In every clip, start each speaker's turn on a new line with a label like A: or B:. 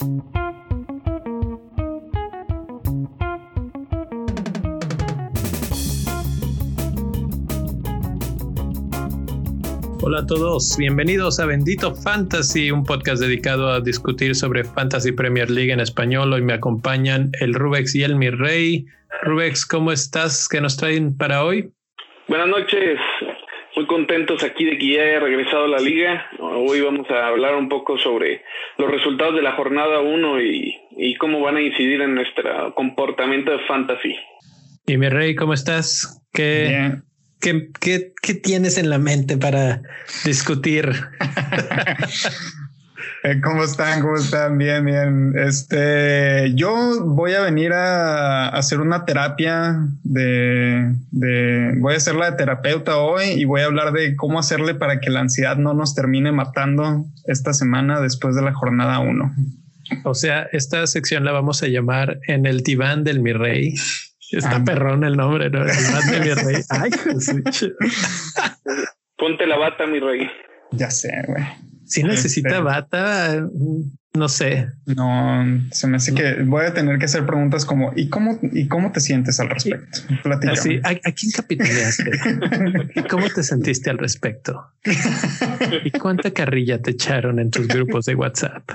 A: Hola a todos, bienvenidos a Bendito Fantasy, un podcast dedicado a discutir sobre Fantasy Premier League en español. Hoy me acompañan el Rubex y el Mi Rey. Rubex, ¿cómo estás? ¿Qué nos traen para hoy?
B: Buenas noches, muy contentos aquí de que ya haya regresado a la liga. Hoy vamos a hablar un poco sobre los resultados de la jornada 1 y, y cómo van a incidir en nuestro comportamiento de fantasy.
A: Y mi rey, ¿cómo estás? ¿Qué, ¿Qué, qué, qué tienes en la mente para discutir?
C: Eh, ¿Cómo están? ¿Cómo están? Bien, bien. Este, yo voy a venir a, hacer una terapia de, de, voy a ser la de terapeuta hoy y voy a hablar de cómo hacerle para que la ansiedad no nos termine matando esta semana después de la jornada 1.
A: O sea, esta sección la vamos a llamar en el diván del mi rey. Está perrón el nombre, ¿no? El diván de mi rey. Ay,
B: Ponte la bata, mi rey.
C: Ya sé, güey.
A: Si necesita este, bata, no sé.
C: No, se me hace que voy a tener que hacer preguntas como ¿y cómo y cómo te sientes al respecto?
A: Así, ¿a, ¿a, quién capitaneaste? ¿Y cómo te sentiste al respecto? ¿Y cuánta carrilla te echaron en tus grupos de WhatsApp?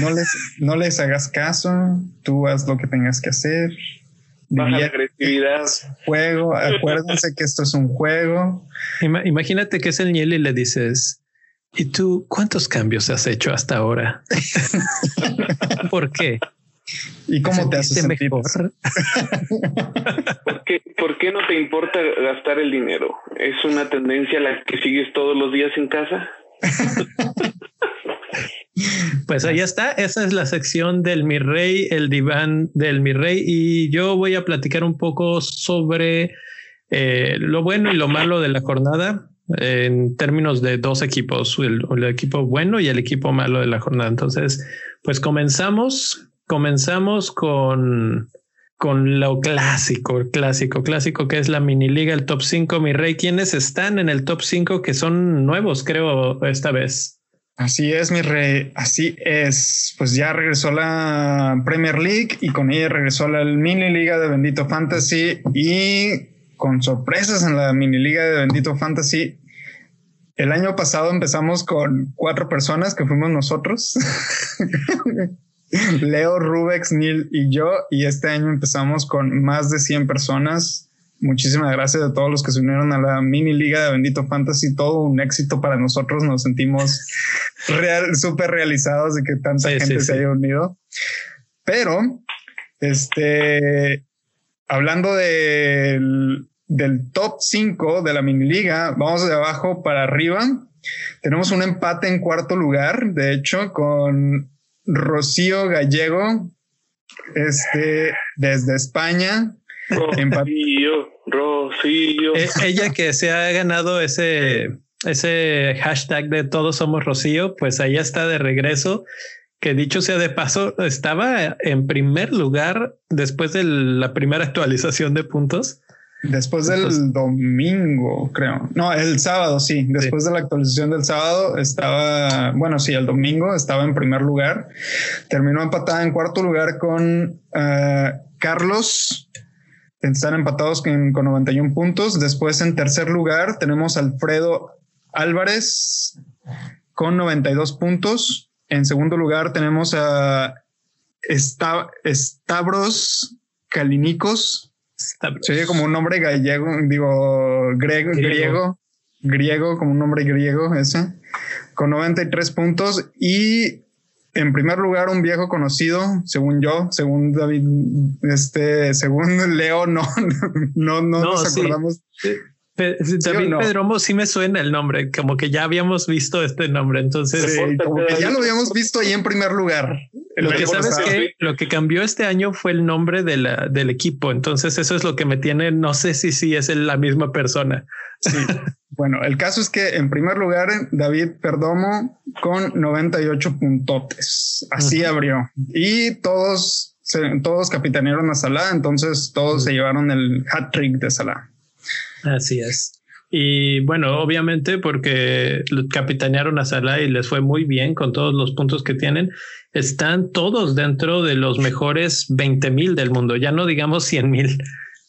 C: No les, no les hagas caso, tú haz lo que tengas que hacer.
B: Baja la agresividad.
C: Juego, acuérdense que esto es un juego.
A: Imagínate que es el Niel y le dices, ¿Y tú cuántos cambios has hecho hasta ahora? ¿Por qué?
C: ¿Y cómo te hace sentir mejor?
B: ¿Por qué, ¿Por qué no te importa gastar el dinero? ¿Es una tendencia a la que sigues todos los días en casa?
A: Pues ahí está. Esa es la sección del mi rey, el diván del mi rey. Y yo voy a platicar un poco sobre eh, lo bueno y lo malo de la jornada en términos de dos equipos, el, equipo bueno y el equipo malo de la jornada. Entonces, pues comenzamos, comenzamos con, con lo clásico, clásico, clásico que es la mini liga, el top 5, mi rey. ¿Quiénes están en el top 5 que son nuevos, creo, esta vez?
C: Así es, mi rey, así es. Pues ya regresó la Premier League y con ella regresó la mini liga de Bendito Fantasy y con sorpresas en la mini liga de Bendito Fantasy. El año pasado empezamos con cuatro personas que fuimos nosotros. Leo, Rubex, Neil y yo. Y este año empezamos con más de 100 personas. Muchísimas gracias a todos los que se unieron a la mini liga de Bendito Fantasy. Todo un éxito para nosotros. Nos sentimos real, súper realizados de que tanta gente se haya unido. Pero, este, hablando del, top 5 de la mini liga, vamos de abajo para arriba. Tenemos un empate en cuarto lugar, de hecho, con Rocío Gallego, este, desde España.
B: Rocío, Rocío.
A: Eh, ella que se ha ganado ese, ese hashtag de todos somos Rocío, pues ahí está de regreso que dicho sea de paso, estaba en primer lugar después de la primera actualización de puntos.
C: Después del domingo, creo. No, el sábado, sí. Después de la actualización del sábado estaba, bueno, sí, el domingo estaba en primer lugar. Terminó empatada en cuarto lugar con uh, Carlos. Están empatados con, con 91 puntos. Después en tercer lugar tenemos Alfredo Álvarez con 92 puntos. En segundo lugar tenemos a Stavros Kalinikos. Se oye como un nombre gallego, digo, griego, griego, griego, como un nombre griego ese, con 93 puntos. Y en primer lugar, un viejo conocido, según yo, según David, este, según Leo, no, no, no, nos acordamos.
A: David Pedromo sí me suena el nombre, como que ya habíamos visto este nombre, entonces
C: ya lo habíamos visto ahí en primer lugar.
A: Lo que sabes que lo que cambió este año fue el nombre de la, del equipo, entonces eso es lo que me tiene, no sé si sí es la misma persona.
C: Sí. bueno, el caso es que en primer lugar David Perdomo con 98 puntotes, así abrió y todos todos capitanearon a Salah, entonces todos se llevaron el hat trick de Salah.
A: Así es. Y bueno, obviamente porque capitanearon a Salah y les fue muy bien con todos los puntos que tienen. están todos dentro de los mejores 20 mil del mundo, ya no digamos 100 mil.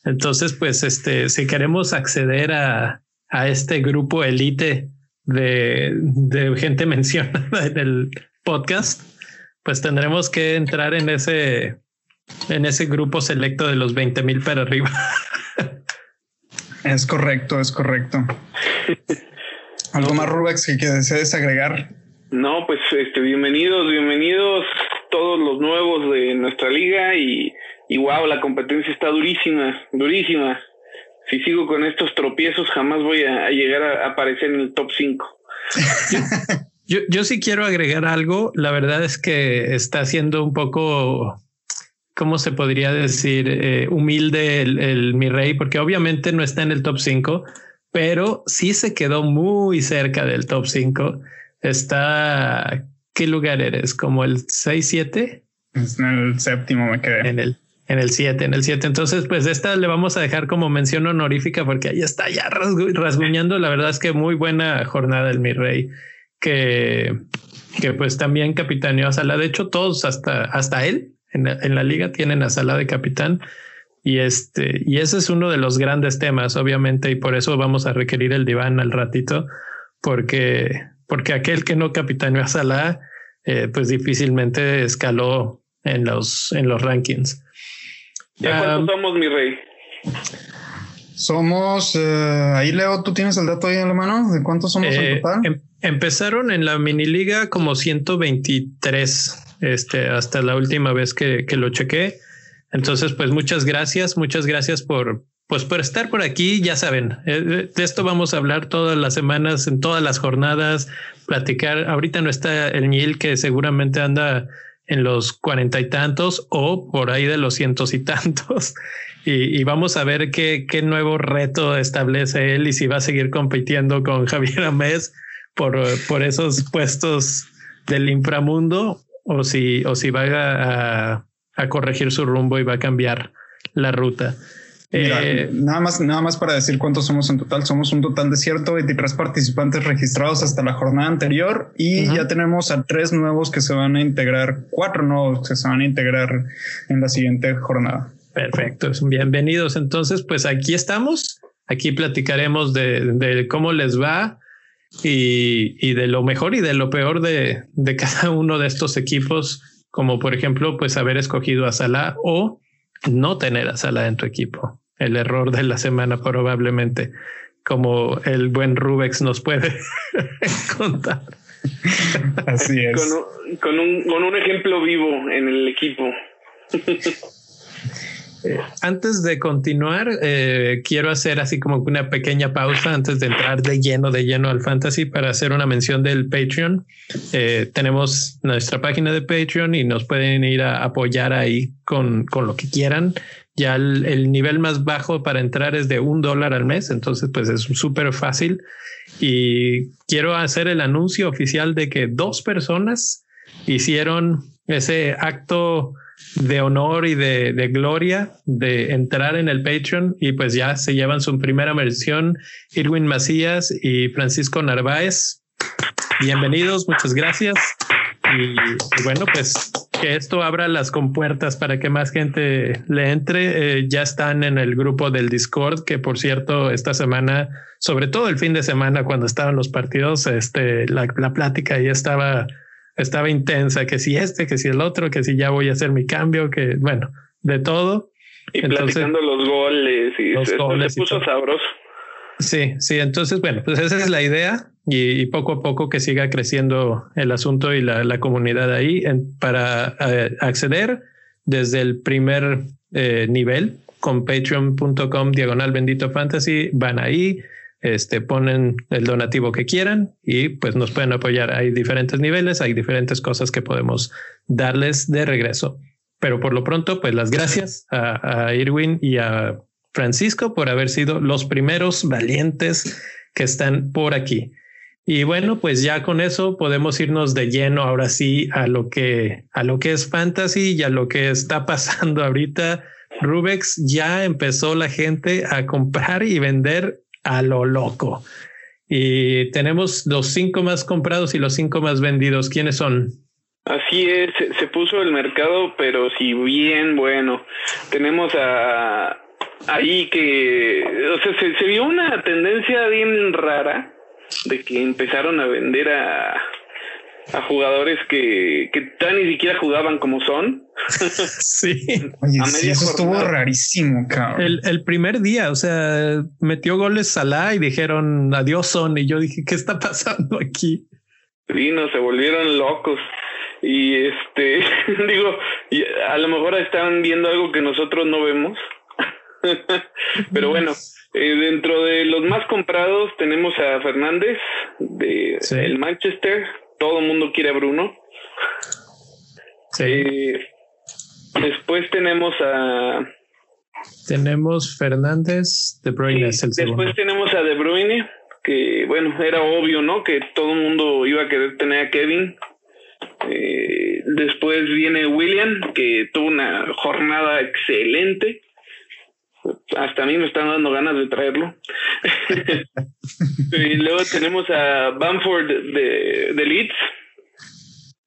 A: Entonces, pues, este, si queremos acceder a, a este grupo elite de, de gente mencionada en el podcast, pues tendremos que entrar en ese, en ese grupo selecto de los 20 mil para arriba.
C: Es correcto, es correcto. ¿Algo más, Rubex, que desees agregar?
B: No, pues este, bienvenidos, bienvenidos todos los nuevos de nuestra liga y, y wow, la competencia está durísima, durísima. Si sigo con estos tropiezos, jamás voy a, llegar a, aparecer en el top 5.
A: yo, yo sí quiero agregar algo. La verdad es que está siendo un poco ¿cómo se podría decir? Eh, humilde el, mi rey, porque obviamente no está en el top 5, pero sí se quedó muy cerca del top 5. Está, ¿qué lugar eres? ¿Como el 6, 7?
C: En el séptimo me quedé.
A: En el, en el 7, en el 7. Entonces, pues esta le vamos a dejar como mención honorífica porque ahí está ya rasguñando. La verdad es que muy buena jornada el mi rey, que, que pues también capitaneó a Sala. De hecho, todos hasta, hasta él en la, liga tienen a Sala de capitán. Y este, y ese es uno de los grandes temas, obviamente, y por eso vamos a requerir el diván al ratito, porque, porque aquel que no capitaneó a Salah, eh, pues difícilmente escaló en los, en los rankings.
B: ¿Ya cuántos somos, mi rey?
C: Somos, eh, ahí Leo, ¿tú tienes el dato ahí en la mano? ¿De cuántos somos en eh, total? Em,
A: empezaron en la mini liga como 123 este, hasta la última vez que, que lo chequé. Entonces, pues muchas gracias, muchas gracias por, pues por estar por aquí, ya saben, eh, de esto vamos a hablar todas las semanas, en todas las jornadas, platicar. Ahorita no está el Nil que seguramente anda en los cuarenta y tantos o por ahí de los cientos y tantos. Y, y, vamos a ver qué, qué nuevo reto establece él y si va a seguir compitiendo con Javier Amés por, por esos puestos del inframundo o si, o si va a, a, corregir su rumbo y va a cambiar la ruta.
C: Eh, nada más, nada más para decir cuántos somos en total. Somos un total de 123 participantes registrados hasta la jornada anterior y ya tenemos a tres nuevos que se van a integrar, cuatro nuevos que se van a integrar en la siguiente jornada.
A: Perfecto, bienvenidos. Entonces, pues aquí estamos. Aquí platicaremos de, de cómo les va, y, de lo mejor y de lo peor de, cada uno de estos equipos, como por ejemplo, pues haber escogido a Salah o no tener a Salah en tu equipo. El error de la semana probablemente, como el buen Rubex nos puede contar.
C: Así es.
B: con un ejemplo vivo en el equipo.
A: antes de continuar, eh, quiero hacer así como una pequeña pausa antes de entrar de lleno, de lleno al fantasy para hacer una mención del Patreon. Eh, tenemos nuestra página de Patreon y nos pueden ir a apoyar ahí con, con lo que quieran. Ya el, el, nivel más bajo para entrar es de un dólar al mes, entonces pues es súper fácil. Y quiero hacer el anuncio oficial de que dos personas hicieron ese acto de honor y de, de, gloria de entrar en el Patreon y pues ya se llevan su primera versión Irwin Macías y Francisco Narváez. Bienvenidos, muchas gracias. Y, bueno, pues que esto abra las compuertas para que más gente le entre. Eh, ya están en el grupo del Discord, que por cierto, esta semana, sobre todo el fin de semana, cuando estaban los partidos, este, la, la plática ya estaba estaba intensa, que si este, que si el otro, que si ya voy a hacer mi cambio, que bueno, de todo.
B: Y platicando los goles y los se, goles se puso sabroso.
A: Sí, sí, entonces bueno, pues esa es la idea y, poco a poco que siga creciendo el asunto y la, la comunidad ahí para eh, acceder desde el primer eh, nivel con patreon.com diagonal bendito fantasy, van ahí, este, ponen el donativo que quieran y pues nos pueden apoyar. Hay diferentes niveles, hay diferentes cosas que podemos darles de regreso. Pero por lo pronto, pues las gracias a, Irwin y a Francisco por haber sido los primeros valientes que están por aquí. Y bueno, pues ya con eso podemos irnos de lleno ahora sí a lo que a lo que es fantasy y a lo que está pasando ahorita. Rubex ya empezó la gente a comprar y vender a lo loco. Y tenemos los cinco más comprados y los cinco más vendidos. ¿Quiénes son?
B: Así es, se, puso el mercado, pero si bien bueno. Tenemos a ahí que, o sea, se, se vio una tendencia bien rara de que empezaron a vender a, a jugadores que, que tan ni siquiera jugaban como son.
A: sí.
C: Oye, sí, eso estuvo rarísimo, cabrón.
A: El, el, primer día, o sea, metió goles Salah y dijeron adiós son. Y yo dije, ¿qué está pasando aquí?
B: Sí, no, se volvieron locos. Y este, digo, a lo mejor están viendo algo que nosotros no vemos. Pero bueno, eh, dentro de los más comprados tenemos a Fernández de el Manchester. Todo el mundo quiere a Bruno.
A: Sí.
B: Eh, después tenemos a
A: tenemos Fernández, De Bruyne
B: Después tenemos a De Bruyne, que bueno, era obvio, ¿no? Que todo el mundo iba a querer tener a Kevin. Eh, después viene William, que tuvo una jornada excelente hasta a mí me están dando ganas de traerlo. y luego tenemos a Bamford de, de Leeds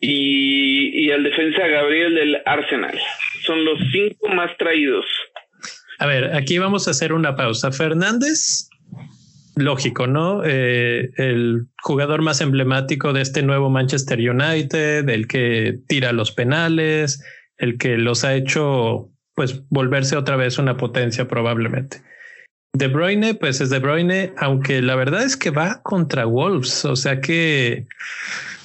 B: y, y al defensa Gabriel del Arsenal. Son los cinco más traídos.
A: A ver, aquí vamos a hacer una pausa. Fernández, lógico, ¿no? Eh, el jugador más emblemático de este nuevo Manchester United, el que tira los penales, el que los ha hecho pues volverse otra vez una potencia probablemente. De Bruyne, pues es De Bruyne, aunque la verdad es que va contra Wolves, o sea que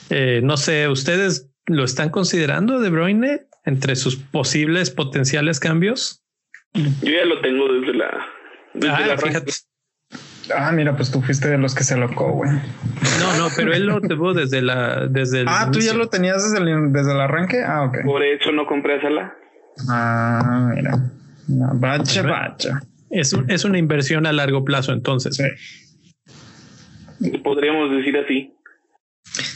A: eh, no sé, ustedes lo están considerando De Bruyne entre sus posibles potenciales cambios.
B: Yo ya lo tengo desde la.
C: ah, Ah, mira, pues tú fuiste de los que se locó, güey.
A: No, no, pero él lo tuvo desde la, desde
C: Ah, tú ya lo tenías desde el, desde el arranque. Ah, ok.
B: Por eso no compré a Sala.
C: Ah, mira. bacha, bacha.
A: Es, es una inversión a largo plazo, entonces.
B: Podríamos decir así.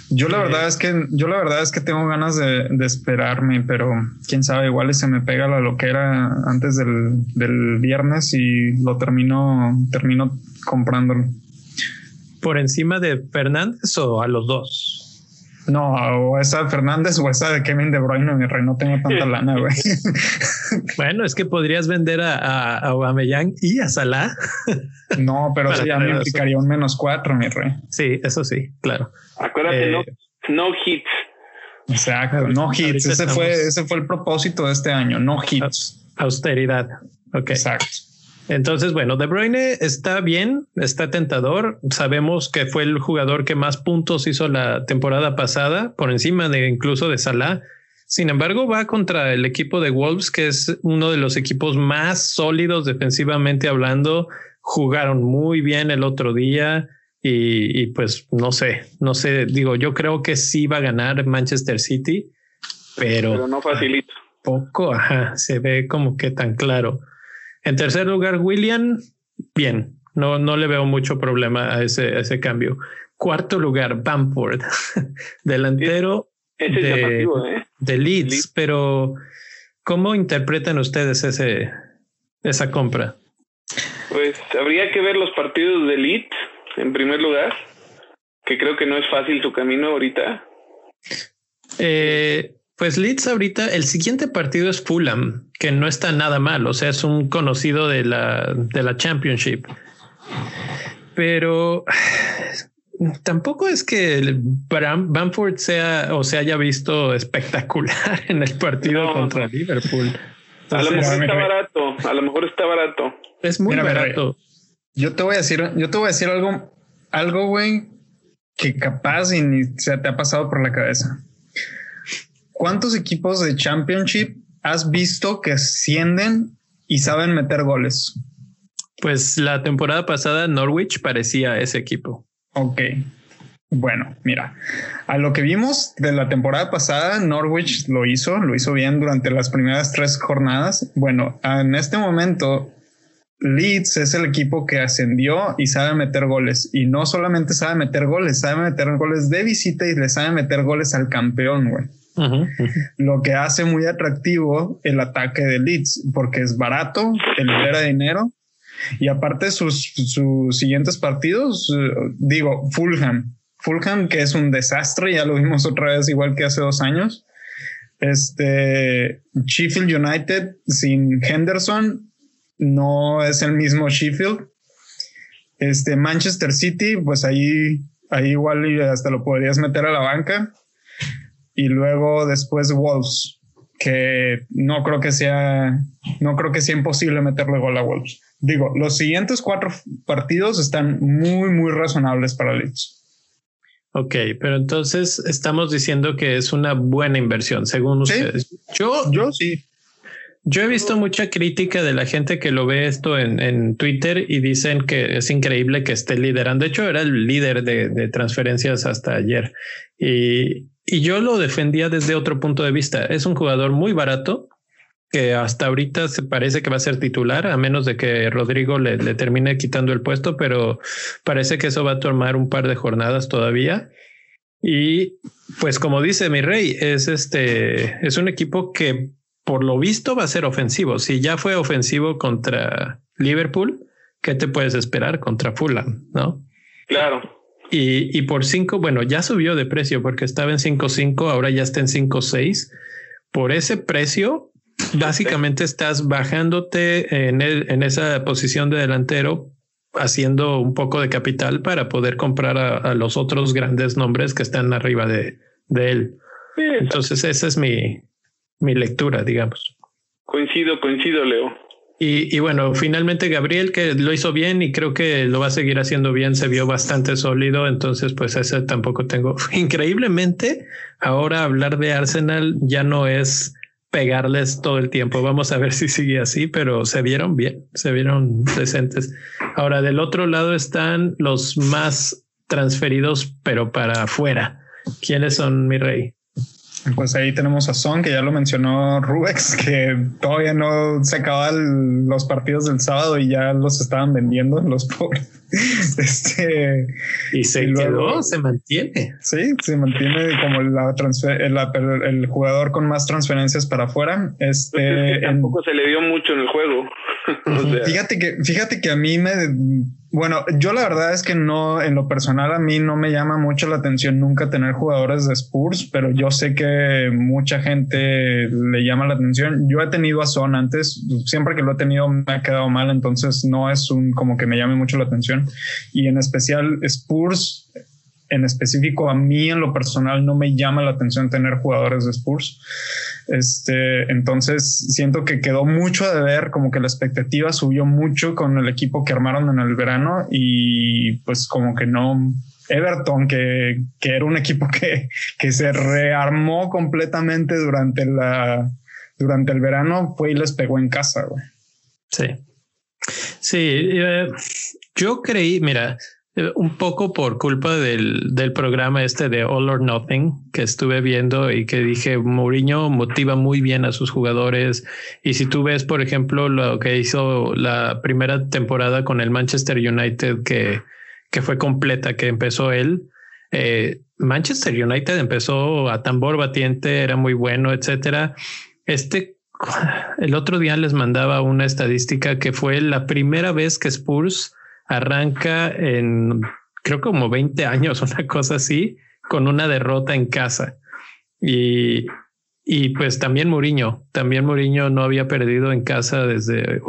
C: Yo la verdad es que yo la verdad es que tengo ganas de, esperarme, pero quién sabe, igual se me pega la loquera antes del, del viernes y lo termino, termino comprándolo.
A: ¿Por encima de Fernández o a los dos?
C: No, o esa de Fernández o esa de Kevin De Bruyne, mi rey, no tengo tanta lana, güey.
A: bueno, es que podrías vender a, a, Aubameyang y a Salah.
C: no, pero sí, ya me implicaría un menos cuatro, mi rey.
A: Sí, eso sí, claro.
B: Acuérdate, no, eh, no hits.
C: Exacto, no hits. Ese fue, ese fue el propósito de este año, no hits.
A: Austeridad. Ok.
C: Exacto.
A: Entonces, bueno, De Bruyne está bien, está tentador. Sabemos que fue el jugador que más puntos hizo la temporada pasada, por encima de incluso de Salah. Sin embargo, va contra el equipo de Wolves, que es uno de los equipos más sólidos defensivamente hablando. Jugaron muy bien el otro día y, pues no sé, no sé, digo, yo creo que sí va a ganar Manchester City, pero,
B: pero no facilito.
A: Poco, ajá, se ve como que tan claro. En tercer lugar, William, bien, no, no le veo mucho problema a ese, ese cambio. Cuarto lugar, Bamford, delantero
B: ¿eh?
A: de, Leeds, pero ¿cómo interpretan ustedes ese, esa compra?
B: Pues habría que ver los partidos de Leeds en primer lugar, que creo que no es fácil su camino ahorita.
A: Eh, pues Leeds ahorita, el siguiente partido es Fulham, que no está nada mal, o sea, es un conocido de la, de la Championship. Pero tampoco es que Bamford sea o se haya visto espectacular en el partido contra Liverpool.
B: a lo mejor está barato, a lo mejor está barato.
A: Es muy barato.
C: yo te voy a decir, yo te voy a decir algo, algo, güey, que capaz y ni se te ha pasado por la cabeza. ¿Cuántos equipos de Championship has visto que ascienden y saben meter goles?
A: Pues la temporada pasada Norwich parecía ese equipo.
C: Ok. Bueno, mira, a lo que vimos de la temporada pasada, Norwich lo hizo, lo hizo bien durante las primeras tres jornadas. Bueno, en este momento, Leeds es el equipo que ascendió y sabe meter goles. Y no solamente sabe meter goles, sabe meter goles de visita y le sabe meter goles al campeón, güey. Lo que hace muy atractivo el ataque de Leeds, porque es barato, te libera dinero y aparte sus, sus siguientes partidos, eh, digo, Fulham, Fulham que es un desastre, ya lo vimos otra vez igual que hace dos años. Este Sheffield United sin Henderson no es el mismo Sheffield. Este Manchester City, pues ahí, ahí igual hasta lo podrías meter a la banca. Y luego después Wolves, que no creo que sea, no creo que sea imposible meterle gol a Wolves. Digo, los siguientes cuatro partidos están muy, muy razonables para Leeds.
A: Ok, pero entonces estamos diciendo que es una buena inversión, según ustedes. Yo, yo sí. Yo he visto mucha crítica de la gente que lo ve esto en, Twitter y dicen que es increíble que esté liderando. De hecho, era el líder de, transferencias hasta ayer. Y, y, yo lo defendía desde otro punto de vista. Es un jugador muy barato que hasta ahorita se parece que va a ser titular, a menos de que Rodrigo le, termine quitando el puesto, pero parece que eso va a tomar un par de jornadas todavía. Y pues como dice mi rey, es este, es un equipo que por lo visto va a ser ofensivo. Si ya fue ofensivo contra Liverpool, ¿qué te puedes esperar contra Fulham? No?
B: Claro.
A: Y, y por cinco, bueno, ya subió de precio porque estaba en 5.5, ahora ya está en 5.6. Por ese precio, básicamente estás bajándote en, el, en esa posición de delantero, haciendo un poco de capital para poder comprar a, los otros grandes nombres que están arriba de, de él. Entonces, esa es mi, mi lectura, digamos.
B: Coincido, coincido, Leo.
A: Y, bueno, finalmente Gabriel, que lo hizo bien y creo que lo va a seguir haciendo bien, se vio bastante sólido, entonces pues ese tampoco tengo. Increíblemente, ahora hablar de Arsenal ya no es pegarles todo el tiempo. Vamos a ver si sigue así, pero se vieron bien, se vieron decentes. Ahora, del otro lado están los más transferidos, pero para afuera. ¿Quiénes son, mi rey?
C: Pues ahí tenemos a Son, que ya lo mencionó Rubex, que todavía no se acaban los partidos del sábado y ya los estaban vendiendo los pobres. Este,
A: y se luego, se mantiene.
C: Sí, se mantiene como la transfer, el, jugador con más transferencias para afuera. Este,
B: tampoco se le dio mucho en el juego.
C: Fíjate que, fíjate que a mí me, bueno, yo la verdad es que no, en lo personal a mí no me llama mucho la atención nunca tener jugadores de Spurs, pero yo sé que mucha gente le llama la atención. Yo he tenido a Son antes, siempre que lo he tenido me ha quedado mal, entonces no es un como que me llame mucho la atención. Y en especial Spurs en específico a mí en lo personal no me llama la atención tener jugadores de Spurs. Este, entonces siento que quedó mucho de ver, como que la expectativa subió mucho con el equipo que armaron en el verano y pues como que no, Everton, que, que era un equipo que, que se rearmó completamente durante la, durante el verano, fue y les pegó en casa.
A: Sí. Sí, eh, yo creí, mira, un poco por culpa del, del, programa este de All or Nothing que estuve viendo y que dije Mourinho motiva muy bien a sus jugadores y si tú ves por ejemplo lo que hizo la primera temporada con el Manchester United que, que fue completa que empezó él eh, Manchester United empezó a tambor batiente era muy bueno etcétera. Este el otro día les mandaba una estadística que fue la primera vez que Spurs arranca en creo como 20 años, una cosa así, con una derrota en casa. Y, y pues también Mourinho, también Mourinho no había perdido en casa desde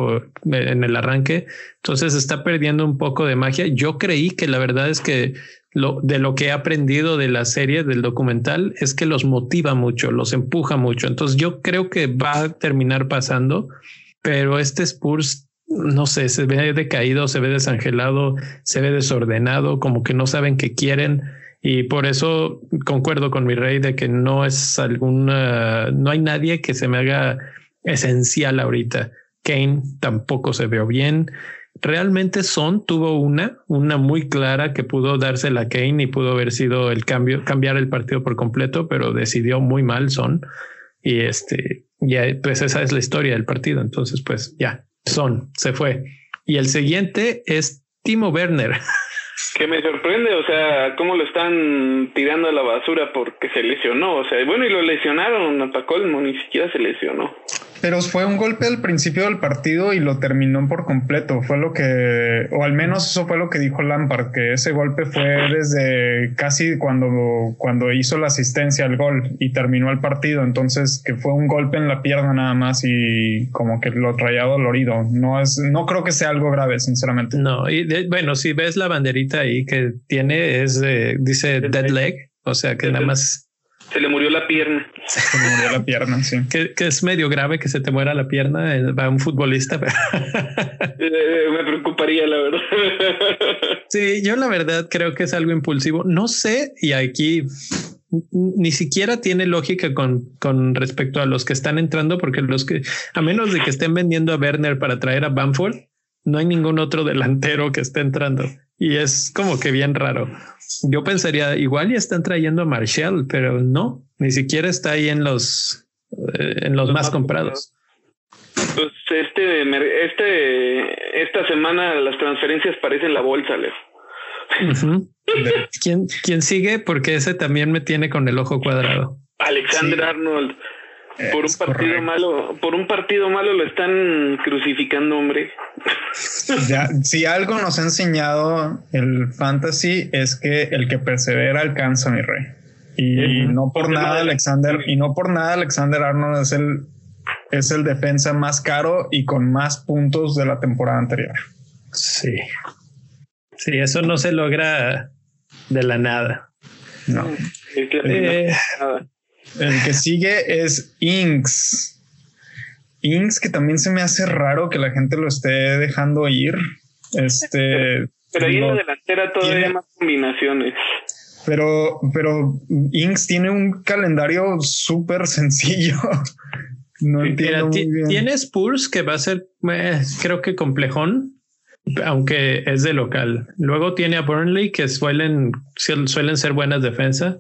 A: en el arranque, entonces está perdiendo un poco de magia. Yo creí que la verdad es que lo de lo que he aprendido de la serie del documental es que los motiva mucho, los empuja mucho. Entonces yo creo que va a terminar pasando, pero este Spurs no sé, se ve decaído, se ve desangelado, se ve desordenado, como que no saben qué quieren. Y por eso concuerdo con mi rey de que no es alguna, no hay nadie que se me haga esencial ahorita. Kane tampoco se veo bien. Realmente Son tuvo una, una muy clara que pudo dársela a Kane y pudo haber sido el cambio, cambiar el partido por completo, pero decidió muy mal Son. Y este, ya, pues esa es la historia del partido. Entonces, pues ya, son, se fue. Y el siguiente es Timo Werner.
B: Que me sorprende, o sea, cómo lo están tirando a la basura porque se lesionó. O sea, bueno, y lo lesionaron a colmo, ni siquiera se lesionó.
C: Pero fue un golpe al principio del partido y lo terminó por completo. Fue lo que, o al menos eso fue lo que dijo Lampard, que ese golpe fue desde casi cuando, cuando hizo la asistencia al gol y terminó el partido. Entonces, que fue un golpe en la pierna nada más y como que lo traía dolorido. No es, no creo que sea algo grave, sinceramente.
A: No, y bueno, si ves la banderita ahí que tiene, es, dice dead leg, o sea que nada más
B: se le murió la pierna.
C: Se le murió la pierna, sí.
A: Que, es medio grave que se te muera la pierna eh, va un futbolista.
B: Eh, me preocuparía, la verdad.
A: Sí, yo la verdad creo que es algo impulsivo. No sé, y aquí ni siquiera tiene lógica con, con respecto a los que están entrando, porque los que, a menos de que estén vendiendo a Werner para traer a Bamford, no hay ningún otro delantero que esté entrando. Y es como que bien raro. Yo pensaría, igual ya están trayendo a Marshall, pero no, ni siquiera está ahí en los, eh, en los, más, comprados.
B: Pues este, este, esta semana las transferencias parecen la bolsa, Leo.
A: ¿Quién, ¿Quién sigue? Porque ese también me tiene con el ojo cuadrado.
B: Alexander Arnold. Por un partido malo, por un partido malo lo están crucificando, hombre.
C: Ya, si algo nos ha enseñado el fantasy es que el que persevera alcanza, mi rey. Y no por nada Alexander, y no por nada Alexander Arnold es el es el defensa más caro y con más puntos de la temporada anterior.
A: Sí. Sí, eso no se logra de la nada.
C: No. Eh, el que sigue es Inks. Inks, que también se me hace raro que la gente lo esté dejando ir. Este.
B: Pero ahí en la delantera todavía hay más combinaciones.
C: Pero, pero Inks tiene un calendario súper sencillo.
A: no entiendo. muy bien. Tiene Spurs que va a ser, eh, creo que complejón, aunque es de local. Luego tiene a Burnley que suelen, suelen ser buenas defensas.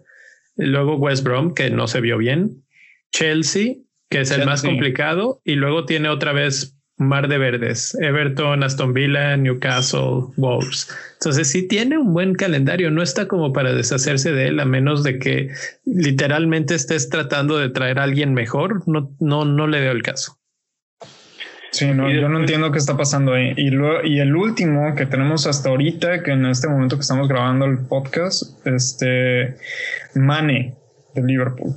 A: Luego West Brom, que no se vio bien. Chelsea, que es el más complicado. Y luego tiene otra vez Mar de Verdes, Everton, Aston Villa, Newcastle, Wolves. Entonces sí tiene un buen calendario, no está como para deshacerse de él a menos de que literalmente estés tratando de traer a alguien mejor. No, no, no le veo el caso.
C: Sí, no, yo no entiendo qué está pasando ahí. Y, y el último que tenemos hasta ahorita, que en este momento que estamos grabando el podcast, este Mane de Liverpool.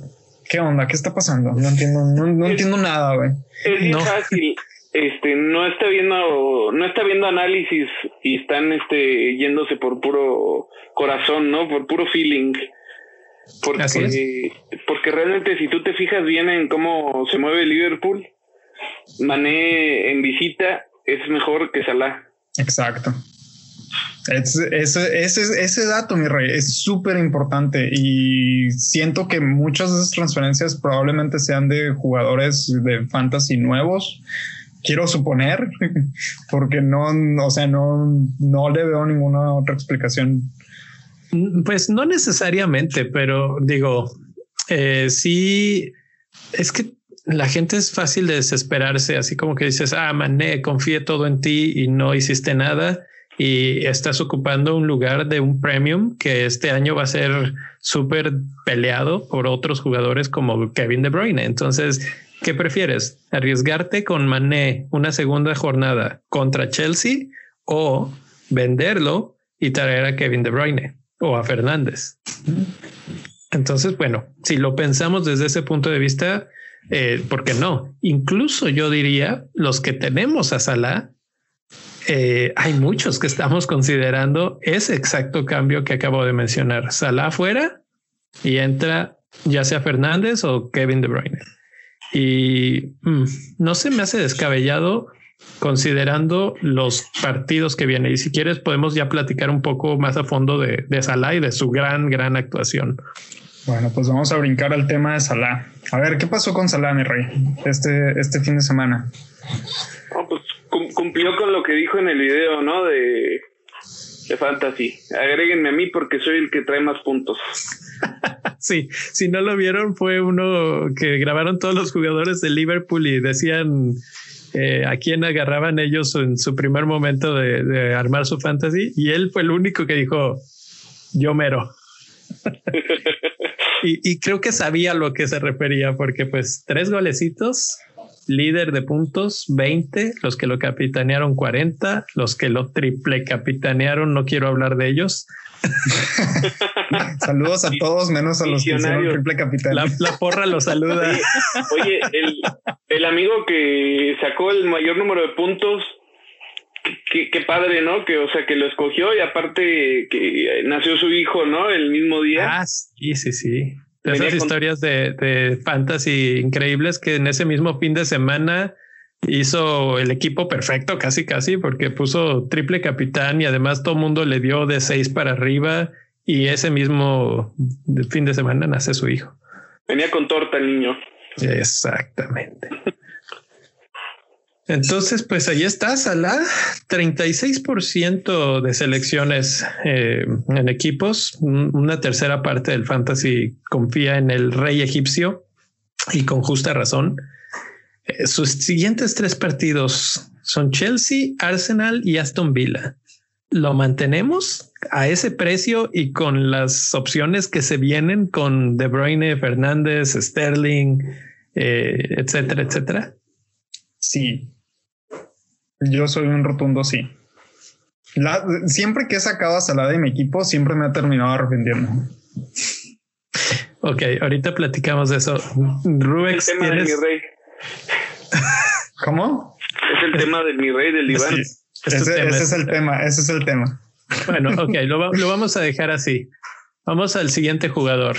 C: ¿Qué onda? ¿Qué está pasando? No entiendo, no, entiendo nada, güey.
B: Es no. fácil. Este, no está viendo, no está viendo análisis y están este yéndose por puro corazón, ¿no? Por puro feeling. Porque, porque realmente si tú te fijas bien en cómo se mueve Liverpool, Mané en visita es mejor que Salah.
C: Exacto. Ese, ese, dato, mi rey, es súper importante y siento que muchas de esas transferencias probablemente sean de jugadores de fantasy nuevos. Quiero suponer, porque no, o sea, no, no le veo ninguna otra explicación.
A: Pues no necesariamente, pero digo, eh, sí, es que la gente es fácil de desesperarse, así como que dices, ah, mané, confié todo en ti y no hiciste nada y estás ocupando un lugar de un premium que este año va a ser súper peleado por otros jugadores como Kevin De Bruyne. Entonces, ¿qué prefieres? ¿Arriesgarte con Mané una segunda jornada contra Chelsea o venderlo y traer a Kevin De Bruyne o a Fernández? Entonces, bueno, si lo pensamos desde ese punto de vista, eh, porque no, incluso yo diría los que tenemos a Salah, eh, hay muchos que estamos considerando ese exacto cambio que acabo de mencionar. Salah fuera y entra ya sea Fernández o Kevin De Bruyne. Y mm, no se me hace descabellado considerando los partidos que vienen. Y si quieres, podemos ya platicar un poco más a fondo de, de Salah y de su gran, gran actuación.
C: Bueno, pues vamos a brincar al tema de Salah. A ver, ¿qué pasó con Salah, mi rey, este, este fin de semana?
B: Cumplió con lo que dijo en el video, ¿no? De, de Fantasy. Agréguenme a mí porque soy el que trae más puntos.
A: sí, si no lo vieron, fue uno que grabaron todos los jugadores de Liverpool y decían eh, a quién agarraban ellos en su primer momento de, de armar su fantasy. Y él fue el único que dijo, yo mero. y, creo que sabía a lo que se refería, porque pues tres golecitos líder de puntos 20, los que lo capitanearon 40, los que lo triple capitanearon, no quiero hablar de ellos.
C: Saludos a todos, menos a los que hicieron triple capitán.
A: La, porra lo saluda.
B: Oye, el, el, amigo que sacó el mayor número de puntos, qué, qué, padre, ¿no? Que, o sea, que lo escogió y aparte que nació su hijo, ¿no? El mismo día.
A: Ah, sí, sí, sí. Esas historias de, de fantasy increíbles que en ese mismo fin de semana hizo el equipo perfecto, casi, casi, porque puso triple capitán y además todo el mundo le dio de seis para arriba y ese mismo fin de semana nace su hijo.
B: Venía con torta el niño.
A: Exactamente. Entonces, pues ahí está, Salah, 36% de selecciones eh, en equipos, una tercera parte del fantasy confía en el rey egipcio y con justa razón. Eh, sus siguientes tres partidos son Chelsea, Arsenal y Aston Villa. ¿Lo mantenemos a ese precio y con las opciones que se vienen con De Bruyne, Fernández, Sterling, eh, etcétera, etcétera?
C: Sí. Yo soy un rotundo sí. siempre que he sacado a Salada de mi equipo, siempre me ha terminado arrepintiendo.
A: Ok, ahorita platicamos de eso. Rubex,
B: ¿tienes...
C: ¿Cómo?
B: Es el tema de mi rey del Iván.
C: ese, es el tema, ese es el tema.
A: Bueno, ok, lo, lo vamos a dejar así. Vamos al siguiente jugador,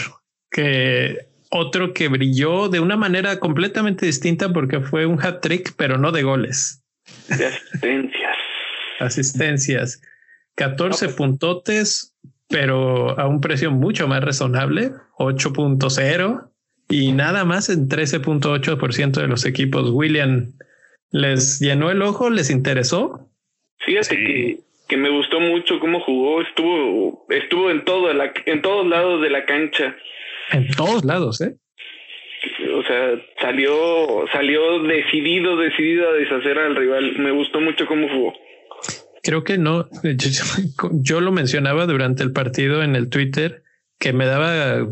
A: que otro que brilló de una manera completamente distinta porque fue un hat trick, pero no de goles.
B: De asistencias.
A: asistencias. 14 puntotes, pero a un precio mucho más razonable, 8.0 y nada más en 13.8% de los equipos. William, ¿les llenó el ojo? ¿Les interesó?
B: Fíjate que, que me gustó mucho cómo jugó, estuvo, estuvo en todo, en todos lados de la cancha.
A: En todos lados, ¿eh?
B: O sea, salió, salió decidido, decidido a deshacer al rival. Me gustó mucho cómo jugó.
A: Creo que no. Yo, lo mencionaba durante el partido en el Twitter que me daba,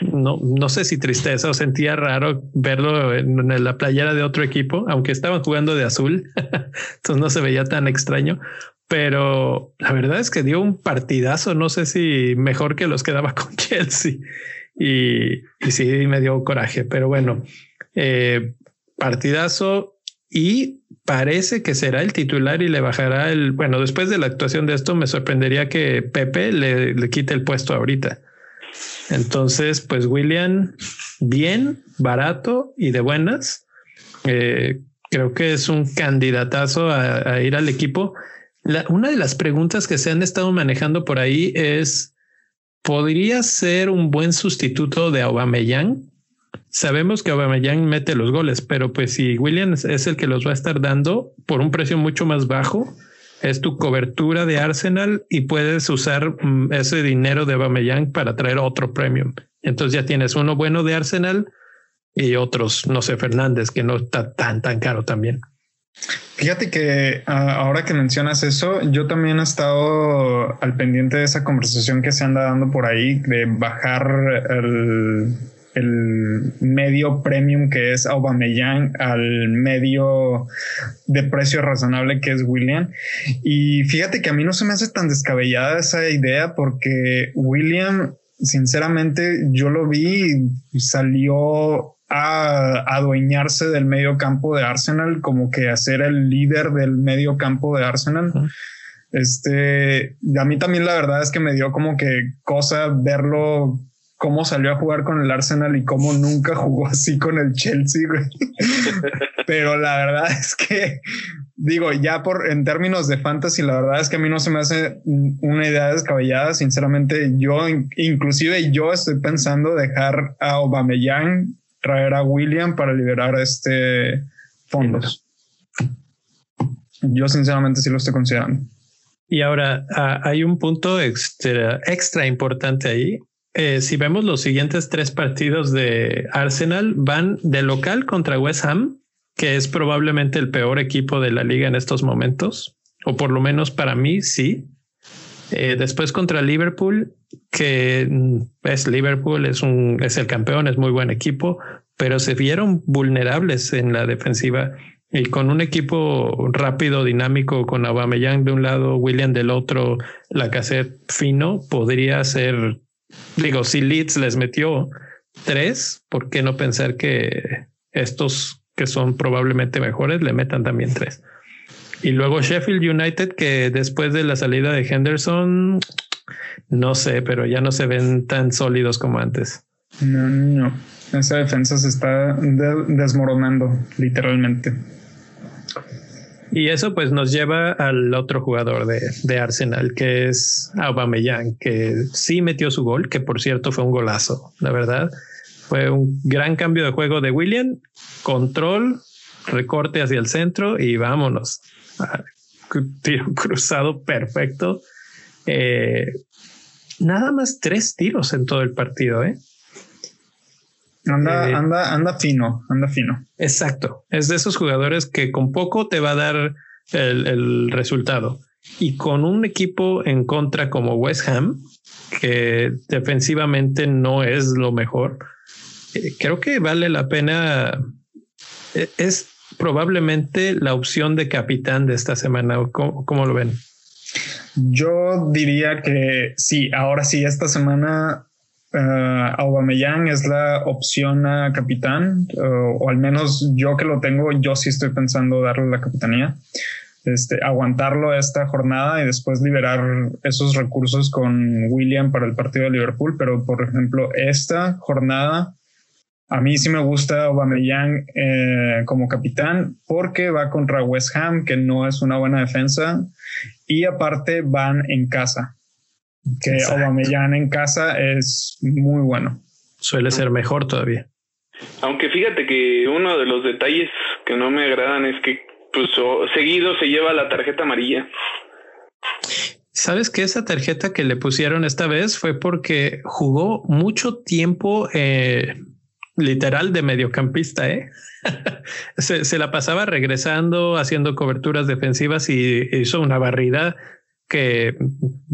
A: no, no sé si tristeza o sentía raro verlo en, la playera de otro equipo, aunque estaban jugando de azul, entonces no se veía tan extraño, pero la verdad es que dio un partidazo, no sé si mejor que los que daba con Chelsea y, y sí me dio coraje, pero bueno, eh, partidazo y parece que será el titular y le bajará el, bueno, después de la actuación de esto me sorprendería que Pepe le, le quite el puesto ahorita. Entonces, pues William, bien, barato y de buenas. Eh, creo que es un candidatazo a, ir al equipo. una de las preguntas que se han estado manejando por ahí es podría ser un buen sustituto de Aubameyang. Sabemos que Aubameyang mete los goles, pero pues si Williams es el que los va a estar dando por un precio mucho más bajo, es tu cobertura de Arsenal y puedes usar mm, ese dinero de Aubameyang para traer otro premium. Entonces ya tienes uno bueno de Arsenal y otros, no sé, Fernández, que no está tan, tan caro también.
C: Fíjate que ah, ahora que mencionas eso, yo también he estado al pendiente de esa conversación que se anda dando por ahí de bajar el, medio premium que es Aubameyang al medio de precio razonable que es William. Y fíjate que a mí no se me hace tan descabellada esa idea porque William, sinceramente, yo lo vi, salió a adueñarse del medio campo de Arsenal, como que a ser el líder del medio campo de Arsenal. Este, a mí también la verdad es que me dio como que cosa verlo cómo salió a jugar con el Arsenal y cómo nunca jugó así con el Chelsea, Pero la verdad es que digo, ya por en términos de fantasy, la verdad es que a mí no se me hace una idea descabellada. Sinceramente, yo inclusive yo estoy pensando dejar a Aubameyang traer a William para liberar este fondos. Yo sinceramente sí lo estoy considerando.
A: Y ahora ah, hay un punto extra, extra importante ahí. Eh, si vemos los siguientes tres partidos de Arsenal, van de local contra West Ham, que es probablemente el peor equipo de la liga en estos momentos, o por lo menos para mí sí. Eh, después contra Liverpool, que es Liverpool, es un, es el campeón, es muy buen equipo, pero se vieron vulnerables en la defensiva y con un equipo rápido, dinámico, con Aubameyang de un lado, William del otro, la cassette fino, podría ser, digo, si Leeds les metió tres, ¿por qué no pensar que estos que son probablemente mejores le metan también tres? Y luego Sheffield United, que después de la salida de Henderson, no sé, pero ya no se ven tan sólidos como antes.
C: No, no. Esa defensa se está desmoronando, literalmente.
A: Y eso pues nos lleva al otro jugador de, de, Arsenal, que es Aubameyang, que sí metió su gol, que por cierto fue un golazo, la verdad. Fue un gran cambio de juego de William, control, recorte hacia el centro y vámonos. Tiro cruzado perfecto. Eh, nada más tres tiros en todo el partido, ¿eh?
C: Anda, eh, anda, anda fino, anda fino.
A: Exacto. Es de esos jugadores que con poco te va a dar el, resultado. Y con un equipo en contra como West Ham, que defensivamente no es lo mejor, eh, creo que vale la pena. Es probablemente la opción de capitán de esta semana. cómo lo ven?
C: Yo diría que sí, ahora sí, esta semana uh, Aubameyang es la opción a capitán, o al menos yo que lo tengo, yo sí estoy pensando darle la capitanía. Este, aguantarlo esta jornada y después liberar esos recursos con William para el partido de Liverpool. Pero, por ejemplo, esta jornada, a mí sí me gusta Aubameyang eh, como capitán porque va contra West Ham, que no es una buena defensa, y aparte van en casa que Aubameyang en casa es muy bueno.
A: Suele ser mejor todavía.
B: Aunque fíjate que uno de los detalles que no me agradan es que pues, seguido se lleva la tarjeta amarilla.
A: ¿Sabes que esa tarjeta que le pusieron esta vez fue porque jugó mucho tiempo eh, literal de mediocampista, ¿eh? se, se, la pasaba regresando, haciendo coberturas defensivas y hizo una barrida que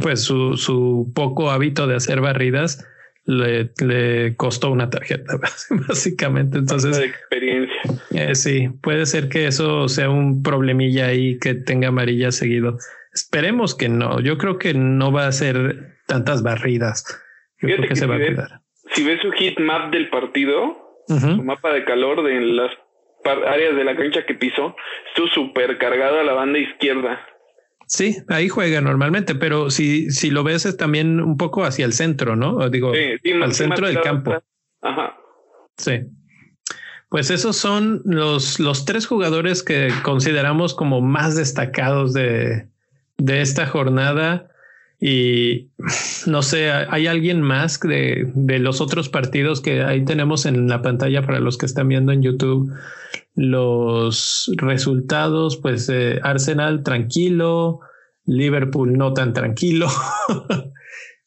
A: pues su, su poco hábito de hacer barridas le, le, costó una tarjeta, básicamente. Entonces,
B: experiencia.
A: Eh, sí, puede ser que eso sea un problemilla ahí que tenga amarilla seguido. Esperemos que no. Yo creo que no va a ser tantas barridas. Yo creo que, se va a cuidar.
B: Si ves su heat map del partido, su mapa de calor de las áreas de la cancha que pisó, estuvo súper cargado a la banda izquierda.
A: Sí, ahí juega normalmente, pero si, si lo ves es también un poco hacia el centro, ¿no? Digo, al centro del campo.
B: Ajá.
A: Sí. Pues esos son los, los tres jugadores que consideramos como más destacados de, de esta jornada. Y no sé, ¿hay alguien más de, de los otros partidos que ahí tenemos en la pantalla para los que están viendo en YouTube? los resultados, pues eh, Arsenal tranquilo, Liverpool no tan tranquilo.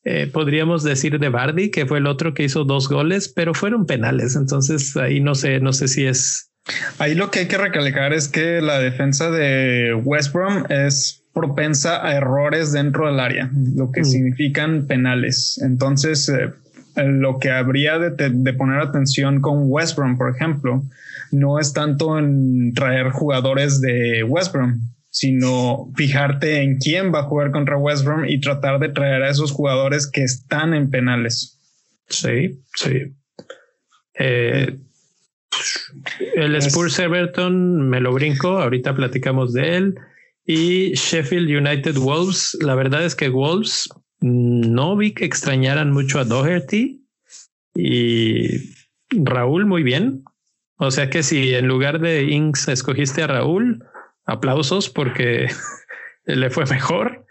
A: eh, podríamos decir de Bardi, que fue el otro que hizo dos goles, pero fueron penales. Entonces ahí no sé, no sé si es.
C: Ahí lo que hay que recalcar es que la defensa de West Brom es propensa a errores dentro del área, lo que mm. significan penales. Entonces, eh, lo que habría de, de, poner atención con West Brom, por ejemplo, no es tanto en traer jugadores de West Brom, sino fijarte en quién va a jugar contra West Brom y tratar de traer a esos jugadores que están en penales.
A: Sí, sí. Eh, el Spurs Everton me lo brinco, ahorita platicamos de él. Y Sheffield United Wolves, la verdad es que Wolves no vi que extrañaran mucho a Doherty y Raúl muy bien. O sea que si en lugar de Inks escogiste a Raúl, aplausos porque le fue mejor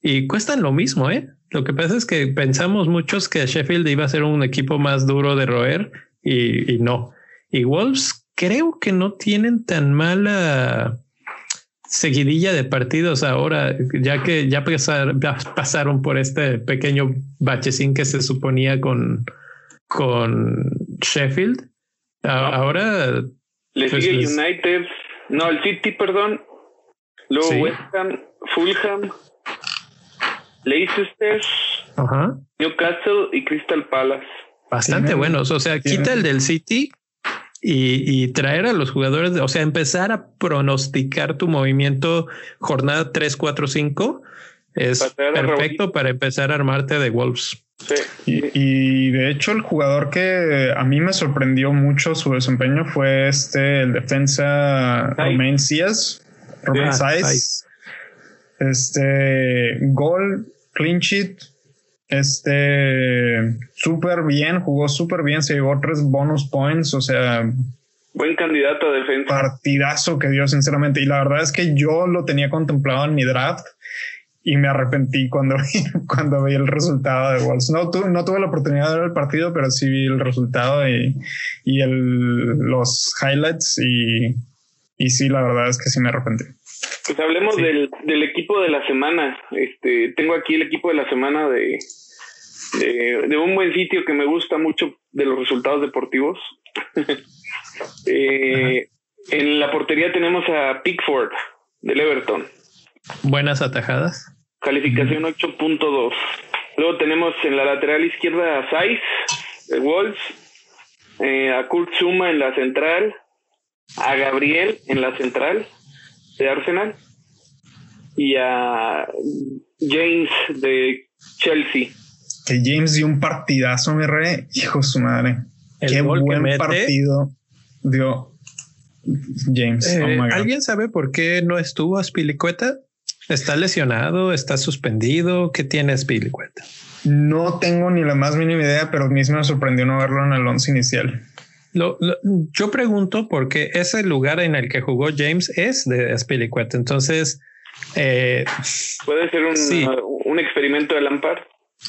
A: y cuestan lo mismo, ¿eh? Lo que pasa es que pensamos muchos que Sheffield iba a ser un equipo más duro de roer y, no. Y Wolves creo que no tienen tan mala seguidilla de partidos ahora, ya que ya, pasaron por este pequeño bachecín que se suponía con, con Sheffield Ahora.
B: Le pues, sigue United. No, el City, perdón. Luego West Ham, Fulham, Leicester, Newcastle y Crystal Palace.
A: Bastante buenos. O sea, quita el del City y, traer a los jugadores, o sea, empezar a pronosticar tu movimiento jornada 3, 4, 5 es perfecto para empezar a armarte de Wolves.
C: Y, de hecho el jugador que a mí me sorprendió mucho su desempeño fue este, el defensa Romain Cias, Romain Este gol, clean sheet, este súper bien, jugó súper bien, se llevó tres bonus points, o sea,
B: Buen candidato a defensa.
C: Partidazo que dio, sinceramente. Y la verdad es que yo lo tenía contemplado en mi draft y me arrepentí cuando vi, cuando vi el resultado de Wolves. No, no tuve la oportunidad de ver el partido, pero sí vi el resultado y, y el, los highlights y, y sí, la verdad es que sí me arrepentí.
B: Pues hablemos del, del, equipo de la semana. Este, tengo aquí el equipo de la semana de, de, un buen sitio que me gusta mucho de los resultados deportivos. eh, en la portería tenemos a Pickford del Everton.
A: Buenas atajadas.
B: Calificación 8.2. Luego tenemos en la lateral izquierda a Saiz de Wolves, eh, a Kurt Zuma en la central, a Gabriel en la central de Arsenal y a James de Chelsea.
C: Que James dio un partidazo, mi rey. Hijo de su madre. Qué buen partido dio James.
A: Oh eh, ¿Alguien sabe por qué no estuvo Aspilicueta? ¿Está lesionado? ¿Está suspendido? ¿Qué tiene Spilicueta?
C: No tengo ni la más mínima idea, pero a mí me sorprendió no verlo en el once inicial.
A: yo pregunto porque ese lugar en el que jugó James es de Spilicueta. Entonces, eh,
B: puede ser un, experimento de Lampard.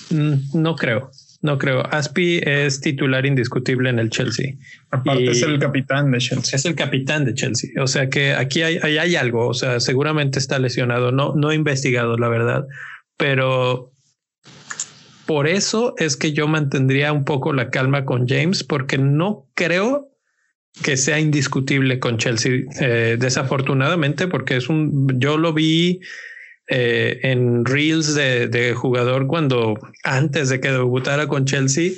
A: Mm, no creo. No creo. Aspi es titular indiscutible en el Chelsea.
C: Aparte es el capitán de Chelsea.
A: Es el capitán de Chelsea. O sea que aquí hay, hay, algo. O sea, seguramente está lesionado. No, no he investigado, la verdad. Pero por eso es que yo mantendría un poco la calma con James, porque no creo que sea indiscutible con Chelsea. Eh, desafortunadamente, porque es un. Yo lo vi eh, en reels de, jugador cuando antes de que debutara con Chelsea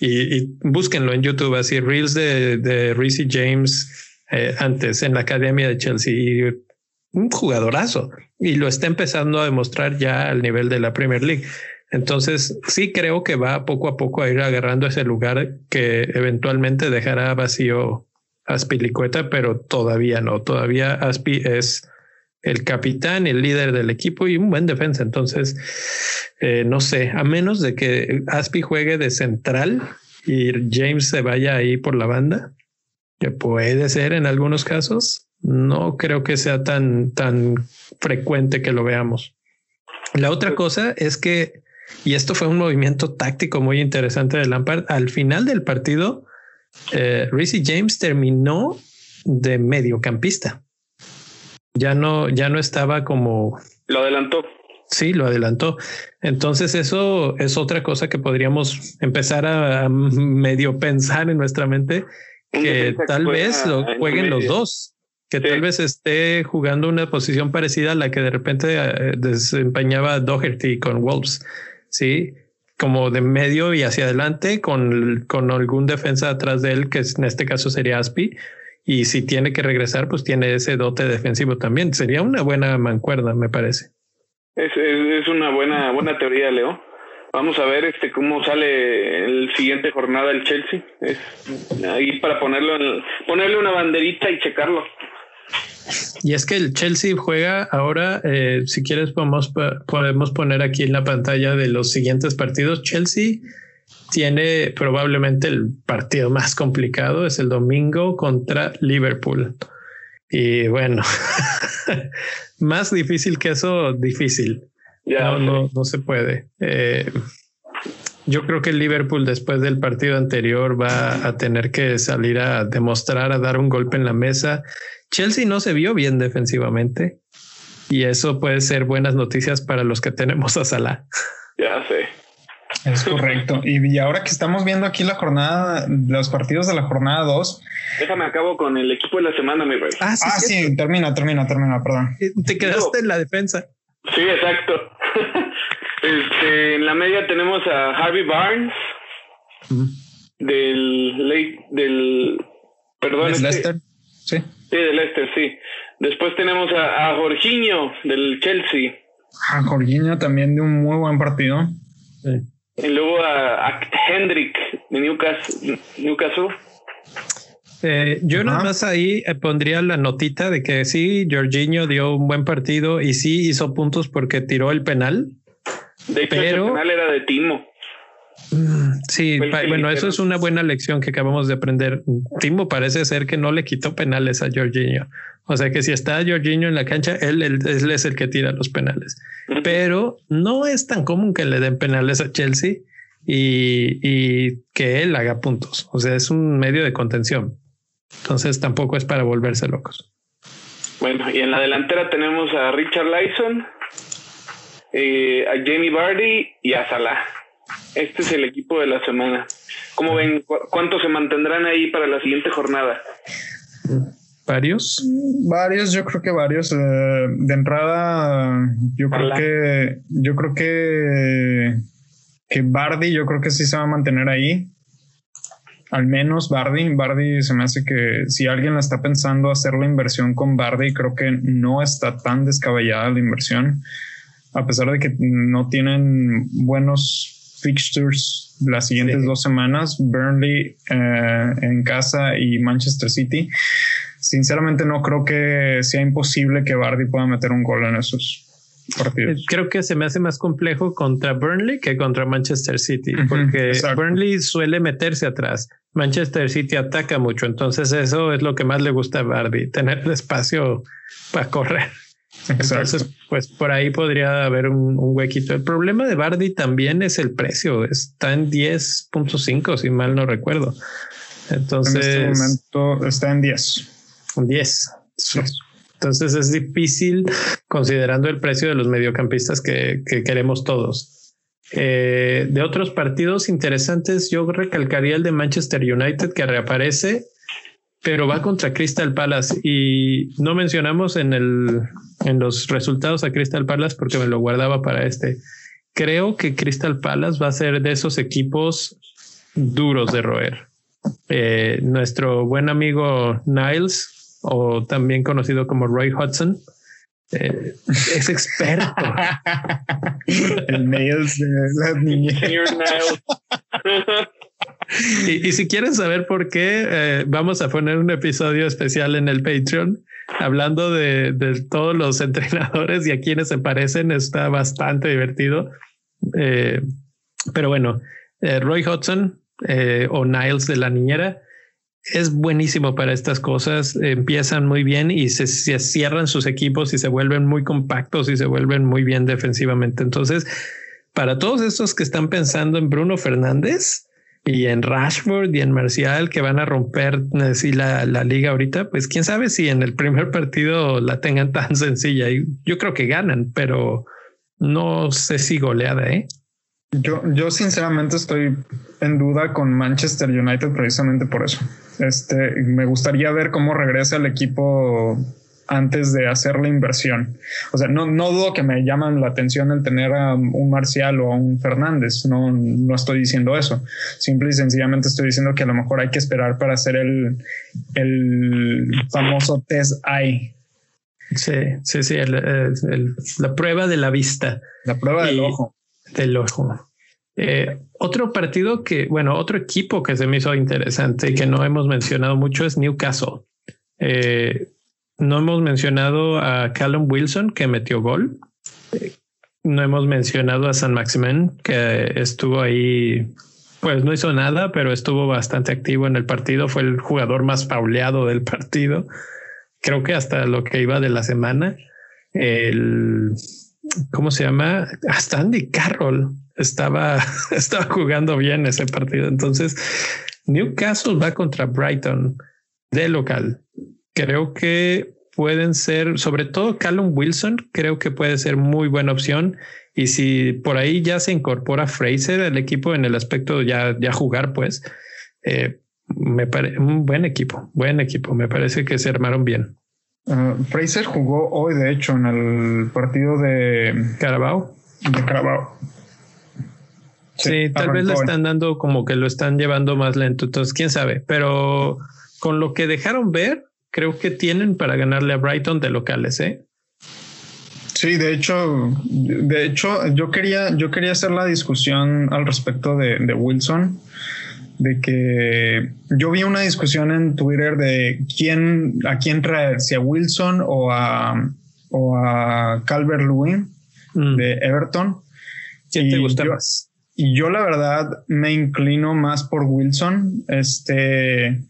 A: y, búsquenlo en YouTube así reels de, de James eh, antes en la academia de Chelsea un jugadorazo y lo está empezando a demostrar ya al nivel de la Premier League. Entonces sí creo que va poco a poco a ir agarrando ese lugar que eventualmente dejará vacío Aspilicueta, pero todavía no. Todavía Aspi es el capitán, el líder del equipo y un buen defensa. Entonces, eh, no sé, a menos de que Aspi juegue de central y James se vaya ahí por la banda, que puede ser en algunos casos, no creo que sea tan, tan frecuente que lo veamos. La otra cosa es que, y esto fue un movimiento táctico muy interesante de Lampard, al final del partido, eh, James terminó de mediocampista ya no, ya no estaba como...
B: Lo adelantó.
A: Sí, lo adelantó. Entonces eso es otra cosa que podríamos empezar a medio pensar en nuestra mente, que tal vez lo jueguen los dos, que tal vez esté jugando una posición parecida a la que de repente eh, desempeñaba Doherty con Wolves, sí, como de medio y hacia adelante con, con algún defensa atrás de él, que en este caso sería Aspi, y si tiene que regresar, pues tiene ese dote defensivo también. Sería una buena mancuerda, me parece.
B: Es, es, una buena, buena teoría, Leo. Vamos a ver este cómo sale el siguiente jornada el Chelsea. Es ahí para ponerlo en, ponerle una banderita y checarlo.
A: Y es que el Chelsea juega ahora, eh, si quieres podemos, podemos poner aquí en la pantalla de los siguientes partidos. Chelsea tiene probablemente el partido más complicado, es el domingo contra Liverpool. Y bueno, más difícil que eso, difícil. no, no, no, se puede. Eh, yo creo que Liverpool después del partido anterior va a tener que salir a demostrar, a dar un golpe en la mesa. Chelsea no se vio bien defensivamente y eso puede ser buenas noticias para los que tenemos a Salah.
B: Ya sé.
C: Es correcto. Y, ahora que estamos viendo aquí la jornada, los partidos de la jornada 2.
B: Déjame acabo con el equipo de la semana, mi rey.
C: Ah, sí, ah, sí termina, termina, termina, perdón.
A: Eh, te quedaste en la defensa.
B: Sí, exacto. este, en la media tenemos a Harvey Barnes del, del Perdón.
C: ¿Es Leicester? Sí.
B: Sí, de Leicester, sí. Después tenemos a, a Jorginho del Chelsea.
C: A Jorginho también de un muy buen partido.
B: Sí. Y luego a, a Hendrick de Newcastle. Newcastle.
A: Eh, yo nada más ahí eh, pondría la notita de que sí, Jorginho dio un buen partido y sí hizo puntos porque tiró el penal.
B: De hecho, pero... el penal era de Timo.
A: Mm, sí, bueno, eso es una buena lección que acabamos de aprender. Timo parece ser que no le quitó penales a Jorginho. O sea que si está Jorginho en la cancha, él, él, él es el que tira los penales. Pero no es tan común que le den penales a Chelsea y, y que él haga puntos. O sea, es un medio de contención. Entonces tampoco es para volverse locos.
B: Bueno, y en la delantera tenemos a Richard Lyson, eh, a Jamie Vardy y a Salah. Este es el equipo de la semana. ¿Cómo ven? ¿Cuántos se mantendrán ahí para la siguiente jornada?
A: ¿Varios?
C: Varios, yo creo que varios. Eh, de entrada, yo creo que yo creo que que Bardi, yo creo que sí se va a mantener ahí al menos Bardi, Bardi se me hace que si alguien la está pensando hacer la inversión con Bardi, creo que no está tan descabellada la inversión, a pesar de que no tienen buenos fixtures las siguientes dos semanas, Burnley eh, en casa y Manchester City. Sinceramente no creo que sea imposible que Bardi pueda meter un gol en esos partidos.
A: Creo que se me hace más complejo contra Burnley que contra Manchester City, porque Burnley suele meterse atrás. Manchester City ataca mucho, entonces eso es lo que más le gusta a Bardi, tener el espacio para correr. Entonces, pues por ahí podría haber un, huequito. El problema de Bardi también es el precio, está en 10.5, si mal no recuerdo. Entonces,
C: en este momento está en 10.
A: 10. Entonces es difícil considerando el precio de los mediocampistas que, queremos todos. Eh, de otros partidos interesantes, yo recalcaría el de Manchester United que reaparece, pero va contra Crystal Palace y no mencionamos en, el, en los resultados a Crystal Palace porque me lo guardaba para este. Creo que Crystal Palace va a ser de esos equipos duros de roer. Eh, nuestro buen amigo Niles o también conocido como Roy Hudson, eh, es experto.
C: El Nails de la niña.
A: Y, si quieren saber por qué, eh, vamos a poner un episodio especial en el Patreon hablando de, todos los entrenadores y a quienes se parecen. Está bastante divertido. Eh, pero bueno, Roy Hudson o Niles de la niñera es buenísimo para estas cosas. Empiezan muy bien y se, cierran sus equipos y se vuelven muy compactos y se vuelven muy bien defensivamente. Entonces, para todos estos que están pensando en Bruno Fernández y en Rashford y en Marcial que van a romper así la, la liga ahorita, pues quién sabe si en el primer partido la tengan tan sencilla. Yo creo que ganan, pero no sé si goleada, ¿eh?
C: Yo, yo sinceramente estoy en duda con Manchester United precisamente por eso. Este, me gustaría ver cómo regresa el equipo antes de hacer la inversión. O sea, no, no dudo que me llaman la atención el tener a un Marcial o a un Fernández. No, no estoy diciendo eso. Simple y sencillamente estoy diciendo que a lo mejor hay que esperar para hacer el, el famoso test eye.
A: Sí, sí, sí, la prueba de la vista.
C: La prueba del ojo.
A: Del ojo. Eh, otro partido que, bueno, otro equipo que se me hizo interesante y que no hemos mencionado mucho es Newcastle. Eh, no hemos mencionado a Callum Wilson que metió gol. No hemos mencionado a San Maximin que estuvo ahí, pues no hizo nada, pero estuvo bastante activo en el partido. Fue el jugador más pauleado del partido. Creo que hasta lo que iba de la semana. El, ¿cómo se llama? Hasta Andy Carroll estaba, estaba jugando bien ese partido. Entonces, Newcastle va contra Brighton de local. Creo que pueden ser, sobre todo Callum Wilson, creo que puede ser muy buena opción. Y si por ahí ya se incorpora Fraser al equipo en el aspecto ya, ya jugar, pues eh, me parece un buen equipo, buen equipo. Me parece que se armaron bien.
C: Uh, Fraser jugó hoy, de hecho, en el partido de
A: Carabao.
C: De Carabao.
A: Sí, tal vez le están dando como que lo están llevando más lento. Entonces, quién sabe, pero con lo que dejaron ver, creo que tienen para ganarle a Brighton de locales, ¿eh?
C: Sí, de hecho, de hecho, yo quería, yo quería hacer la discusión al respecto de, Wilson, de que yo vi una discusión en Twitter de quién, a quién traer, si a Wilson o a, o a Calvert Lewin mm. de Everton.
A: ¿Quién te gusta más?
C: Y yo la verdad me inclino más por Wilson. Este,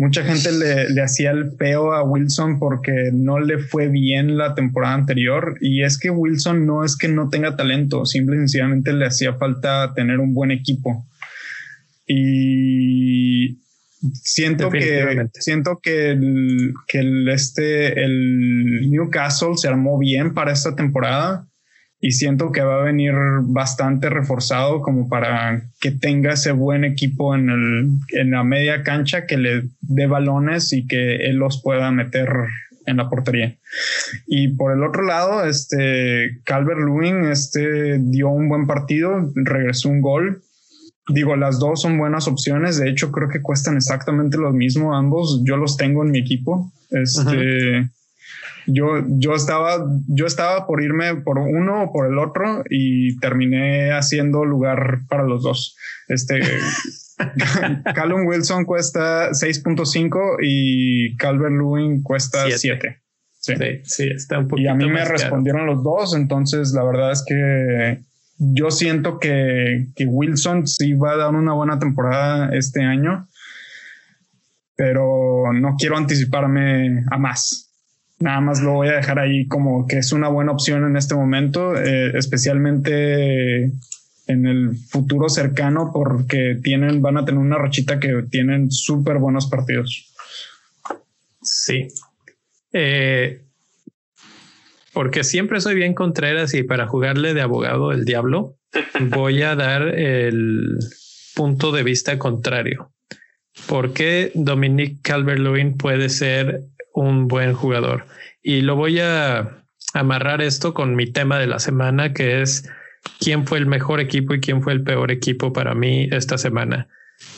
C: Mucha gente le, hacía el peo a Wilson porque no le fue bien la temporada anterior. Y es que Wilson no es que no tenga talento, simple y sencillamente le hacía falta tener un buen equipo. Y siento que siento que el, que el, este el Newcastle se armó bien para esta temporada y siento que va a venir bastante reforzado como para que tenga ese buen equipo en, el, en la media cancha que le dé balones y que él los pueda meter en la portería. Y por el otro lado, este Calvert Lewin este, dio un buen partido, regresó un gol. Digo, las dos son buenas opciones. De hecho, creo que cuestan exactamente lo mismo ambos. Yo los tengo en mi equipo. Este, yo, yo estaba, yo estaba por irme por uno o por el otro y terminé haciendo lugar para los dos. Este Callum Wilson cuesta 6.5 y Calvert Lewin cuesta 7.
A: Sí. sí. está un poquito
C: Y a mí me respondieron los dos, entonces la verdad es que yo siento que, que Wilson sí va a dar una buena temporada este año, pero no quiero anticiparme a más. Nada más lo voy a dejar ahí como que es una buena opción en este momento, eh, especialmente en el futuro cercano, porque tienen, van a tener una rachita que tienen súper buenos partidos.
A: Sí. Eh, porque siempre soy bien Contreras y para jugarle de abogado del diablo, voy a dar el punto de vista contrario. Porque Dominique Calvert-Lewin puede ser un buen jugador. Y lo voy a amarrar esto con mi tema de la semana, que es quién fue el mejor equipo y quién fue el peor equipo para mí esta semana.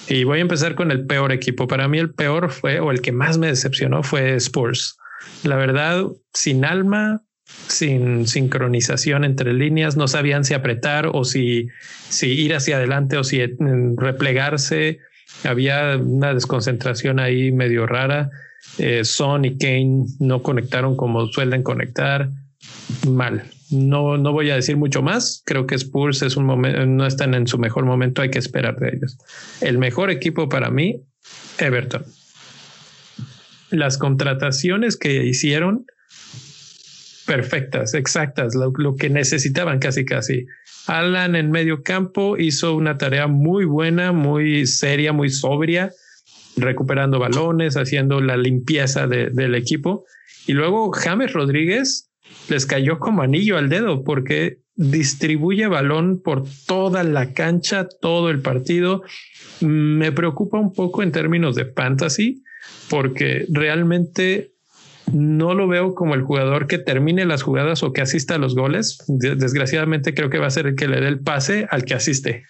A: Y voy a empezar con el peor equipo. Para mí el peor fue, o el que más me decepcionó fue Spurs. La verdad, sin alma, sin sincronización entre líneas, no sabían si apretar o si, si ir hacia adelante o si replegarse. Había una desconcentración ahí medio rara. Eh, Son y Kane no conectaron como suelen conectar. Mal. No, no voy a decir mucho más. Creo que Spurs es un momento, no están en su mejor momento. Hay que esperar de ellos. El mejor equipo para mí, Everton. Las contrataciones que hicieron, perfectas, exactas, lo, lo que necesitaban casi, casi. Alan en medio campo hizo una tarea muy buena, muy seria, muy sobria recuperando balones, haciendo la limpieza del equipo. Y luego James Rodríguez les cayó como anillo al dedo porque distribuye balón por toda la cancha, todo el partido. Me preocupa un poco en términos de fantasy porque realmente no lo veo como el jugador que termine las jugadas o que asista a los goles. Desgraciadamente creo que va a ser el que le dé el pase al que asiste.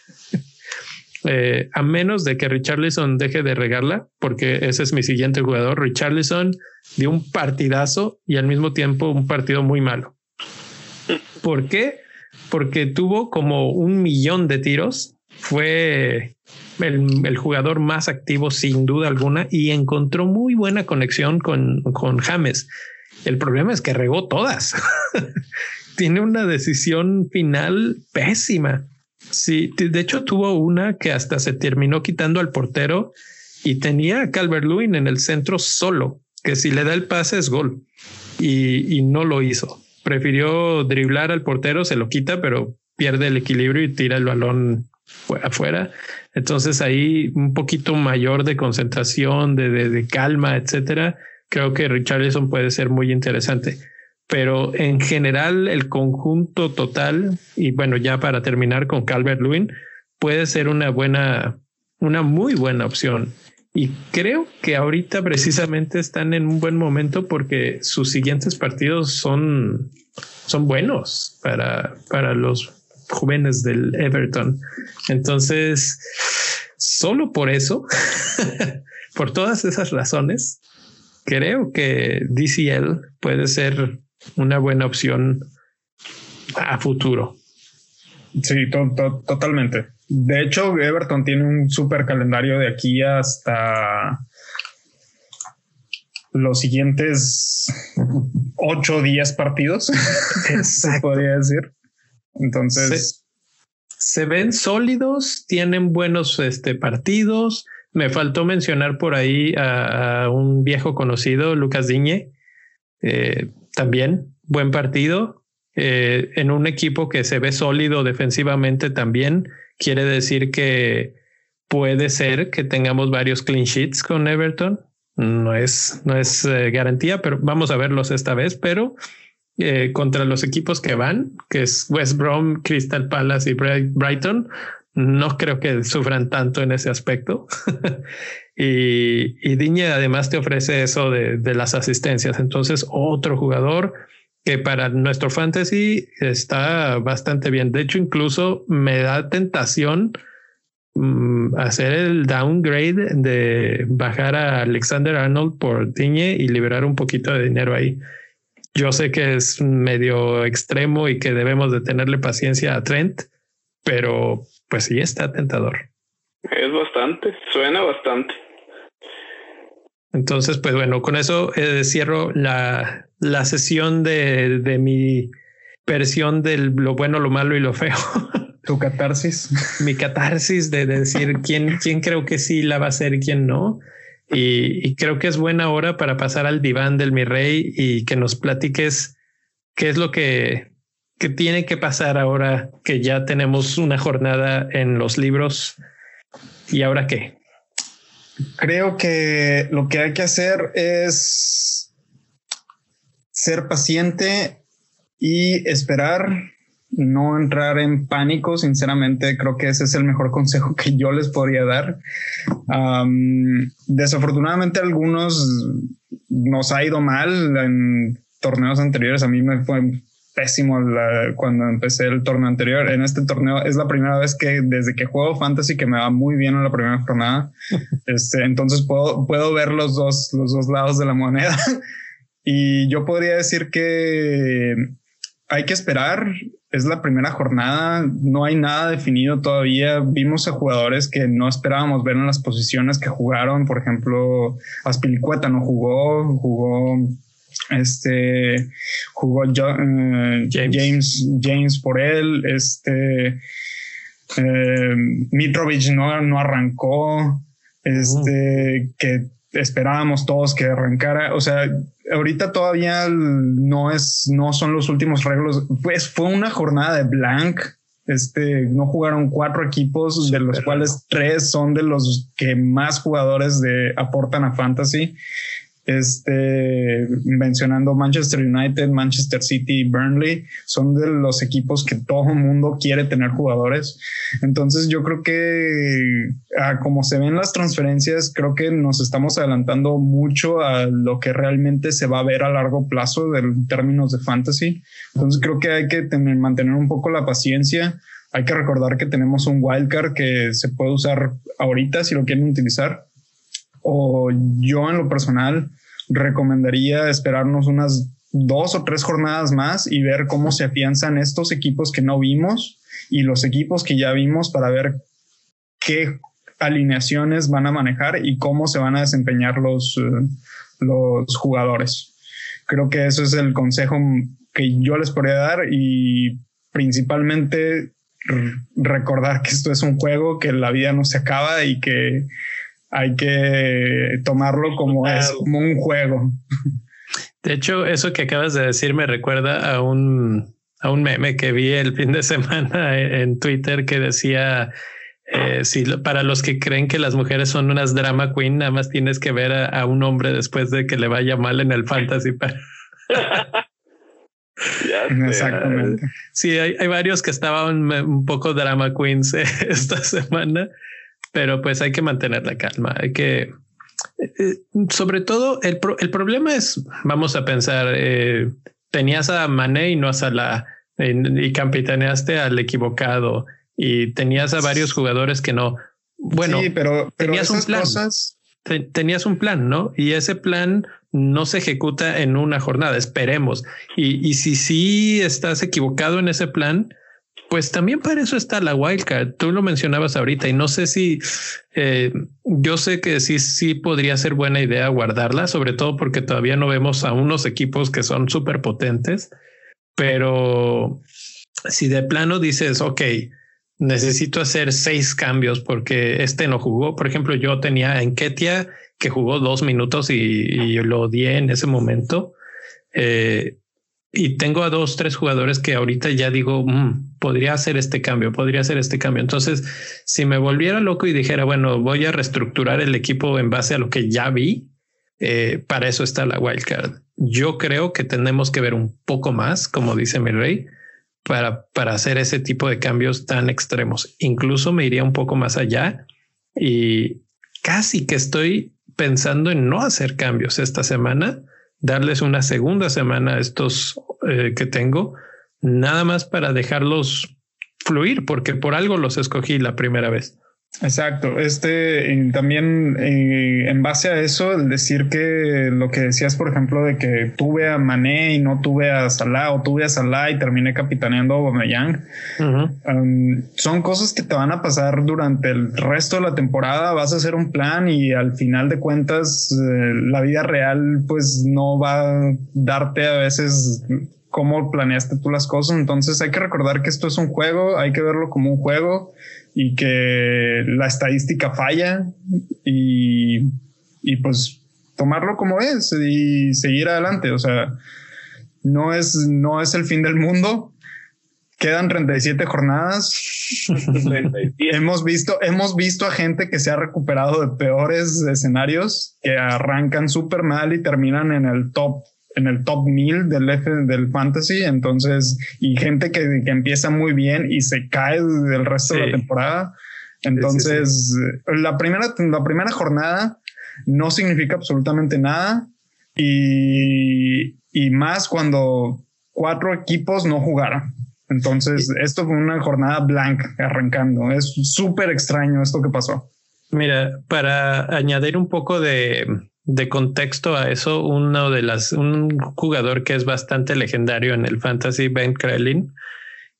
A: Eh, a menos de que Richarlison deje de regarla, porque ese es mi siguiente jugador. Richarlison dio un partidazo y al mismo tiempo un partido muy malo. ¿Por qué? Porque tuvo como un millón de tiros. Fue el, jugador más activo sin duda alguna y encontró muy buena conexión con, con James. El problema es que regó todas. Tiene una decisión final pésima. Sí, de hecho tuvo una que hasta se terminó quitando al portero y tenía a Calvert Lewin en el centro solo, que si le da el pase es gol y, no lo hizo. Prefirió driblar al portero, se lo quita, pero pierde el equilibrio y tira el balón afuera. Entonces ahí un poquito mayor de concentración, de, de calma, etcétera. Creo que Richarlison puede ser muy interesante pero en general el conjunto total, y bueno, ya para terminar con Calvert Lewin, puede ser una buena, una muy buena opción. Y creo que ahorita precisamente están en un buen momento porque sus siguientes partidos son, son buenos para, para los jóvenes del Everton. Entonces, solo por eso por todas esas razones, creo que DCL puede ser una buena opción a futuro.
C: Sí, totalmente. De hecho, Everton tiene un super calendario de aquí hasta los siguientes 8 o 10 partidos, se podría decir. Entonces...
A: Se, ven sólidos, tienen buenos este, partidos. Me faltó mencionar por ahí a, un viejo conocido, Lucas Diñe. Eh, también buen partido. Eh, en un equipo que se ve sólido defensivamente también, quiere decir que puede ser que tengamos varios clean sheets con Everton no es, no es eh, garantía, pero vamos a verlos esta vez, pero eh, contra los equipos que van, que es West Brom, Crystal Palace y Brighton, no creo que sufran tanto en ese aspecto. y, y Diñe además te ofrece eso de, de las asistencias. Entonces, otro jugador que para nuestro fantasy está bastante bien. De hecho, incluso me da tentación Mm, hacer el downgrade de bajar a Alexander Arnold por Tiñe y liberar un poquito de dinero ahí. Yo sé que es medio extremo y que debemos de tenerle paciencia a Trent, pero pues sí está tentador.
B: Es bastante, suena bastante.
A: Entonces, pues bueno, con eso eh, cierro la, la sesión de, de mi versión de lo bueno, lo malo y lo feo.
C: Tu catarsis.
A: Mi catarsis de, decir quién, quién creo que sí la va a hacer y quién no. Y, creo que es buena hora para pasar al diván del mi rey y que nos platiques qué es lo que, que tiene que pasar ahora que ya tenemos una jornada en los libros. ¿Y ahora qué?
C: Creo que lo que hay que hacer es ser paciente y esperar no entrar en pánico, sinceramente creo que ese es el mejor consejo que yo les podría dar. desafortunadamente algunos nos ha ido mal en torneos anteriores, a mí me fue pésimo cuando empecé el torneo anterior. En este torneo es la primera vez que desde que juego fantasy que me va muy bien en la primera jornada. Este, entonces puedo, puedo ver los dos, los dos lados de la moneda. y yo podría decir que hay que esperar es la primera jornada, no hay nada definido todavía. Vimos a jugadores que no esperábamos ver en las posiciones que jugaron. Por ejemplo, Aspilicueta no jugó, jugó este jugó eh, James. James. por él, este eh, Mitrovic no, no arrancó, este que esperábamos todos que arrancara. O sea, ahorita todavía no es, no son los últimos reglos. Pues fue una jornada de blank. Este, no jugaron cuatro equipos, de los cuales tres son de los que más jugadores de, aportan a fantasy este, mencionando Manchester United, Manchester City, Burnley, son de los equipos que todo el mundo quiere tener jugadores. Entonces yo creo que como se ven las transferencias, creo que nos estamos adelantando mucho a lo que realmente se va a ver a largo plazo en términos de fantasy. Entonces creo que hay que tener, mantener un poco la paciencia. Hay que recordar que tenemos un wildcard que se puede usar ahorita si lo quieren utilizar o yo en lo personal recomendaría esperarnos unas dos o tres jornadas más y ver cómo se afianzan estos equipos que no vimos y los equipos que ya vimos para ver qué alineaciones van a manejar y cómo se van a desempeñar los, eh, los jugadores. Creo que eso es el consejo que yo les podría dar y principalmente recordar que esto es un juego, que la vida no se acaba y que hay que tomarlo como es, como un juego.
A: De hecho, eso que acabas de decir me recuerda a un, a un meme que vi el fin de semana en Twitter que decía, eh, si para los que creen que las mujeres son unas drama queen, nada más tienes que ver a, un hombre después de que le vaya mal en el fantasy. Exactamente. Sí, hay, hay, varios que estaban un poco drama queens esta semana pero pues hay que mantener la calma, hay que, eh, sobre todo el, el, problema es, vamos a pensar, eh, tenías a Mané y no a Salah y capitaneaste al equivocado y tenías a varios jugadores que no. Bueno,
C: pero, pero tenías un plan. cosas
A: tenías un plan, ¿no? Y ese plan no se ejecuta en una jornada, esperemos. Y, y si sí estás equivocado en ese plan, pues también para eso está la wildcard. Tú lo mencionabas ahorita y no sé si eh, yo sé que sí, sí podría ser buena idea guardarla, sobre todo porque todavía no vemos a unos equipos que son súper potentes, pero si de plano dices, ok, necesito hacer seis cambios porque este no jugó. Por ejemplo, yo tenía en Ketia que jugó dos minutos y, lo odié en ese momento. Eh, y tengo a dos, tres jugadores que ahorita ya digo, mm, podría hacer este cambio, podría hacer este cambio. Entonces, si me volviera loco y dijera, bueno, voy a reestructurar el equipo en base a lo que ya vi, eh, para eso está la wildcard. Yo creo que tenemos que ver un poco más, como dice mi rey, para, para hacer ese tipo de cambios tan extremos. Incluso me iría un poco más allá y casi que estoy pensando en no hacer cambios esta semana darles una segunda semana a estos eh, que tengo, nada más para dejarlos fluir, porque por algo los escogí la primera vez.
C: Exacto. Este también eh, en base a eso, el decir que lo que decías, por ejemplo, de que tuve a Mané y no tuve a Salah o tuve a Salah y terminé capitaneando a Aubameyang, um, son cosas que te van a pasar durante el resto de la temporada. Vas a hacer un plan y al final de cuentas eh, la vida real pues no va a darte a veces cómo planeaste tú las cosas. Entonces hay que recordar que esto es un juego, hay que verlo como un juego y que la estadística falla y, y pues tomarlo como es y seguir adelante. O sea, no es, no es el fin del mundo. Quedan 37 jornadas. hemos visto, hemos visto a gente que se ha recuperado de peores escenarios, que arrancan súper mal y terminan en el top en el top 1000 del, F, del fantasy, entonces, y gente que, que, empieza muy bien y se cae del resto de la temporada. Entonces, La, primera, la primera jornada no significa absolutamente nada y, y más cuando cuatro equipos no jugaron. Entonces, esto fue una jornada blanca arrancando. Es súper extraño esto que pasó.
A: Mira, para añadir un poco de, de contexto a eso, uno de las, un jugador que es bastante legendario en el fantasy, Ben Krellin,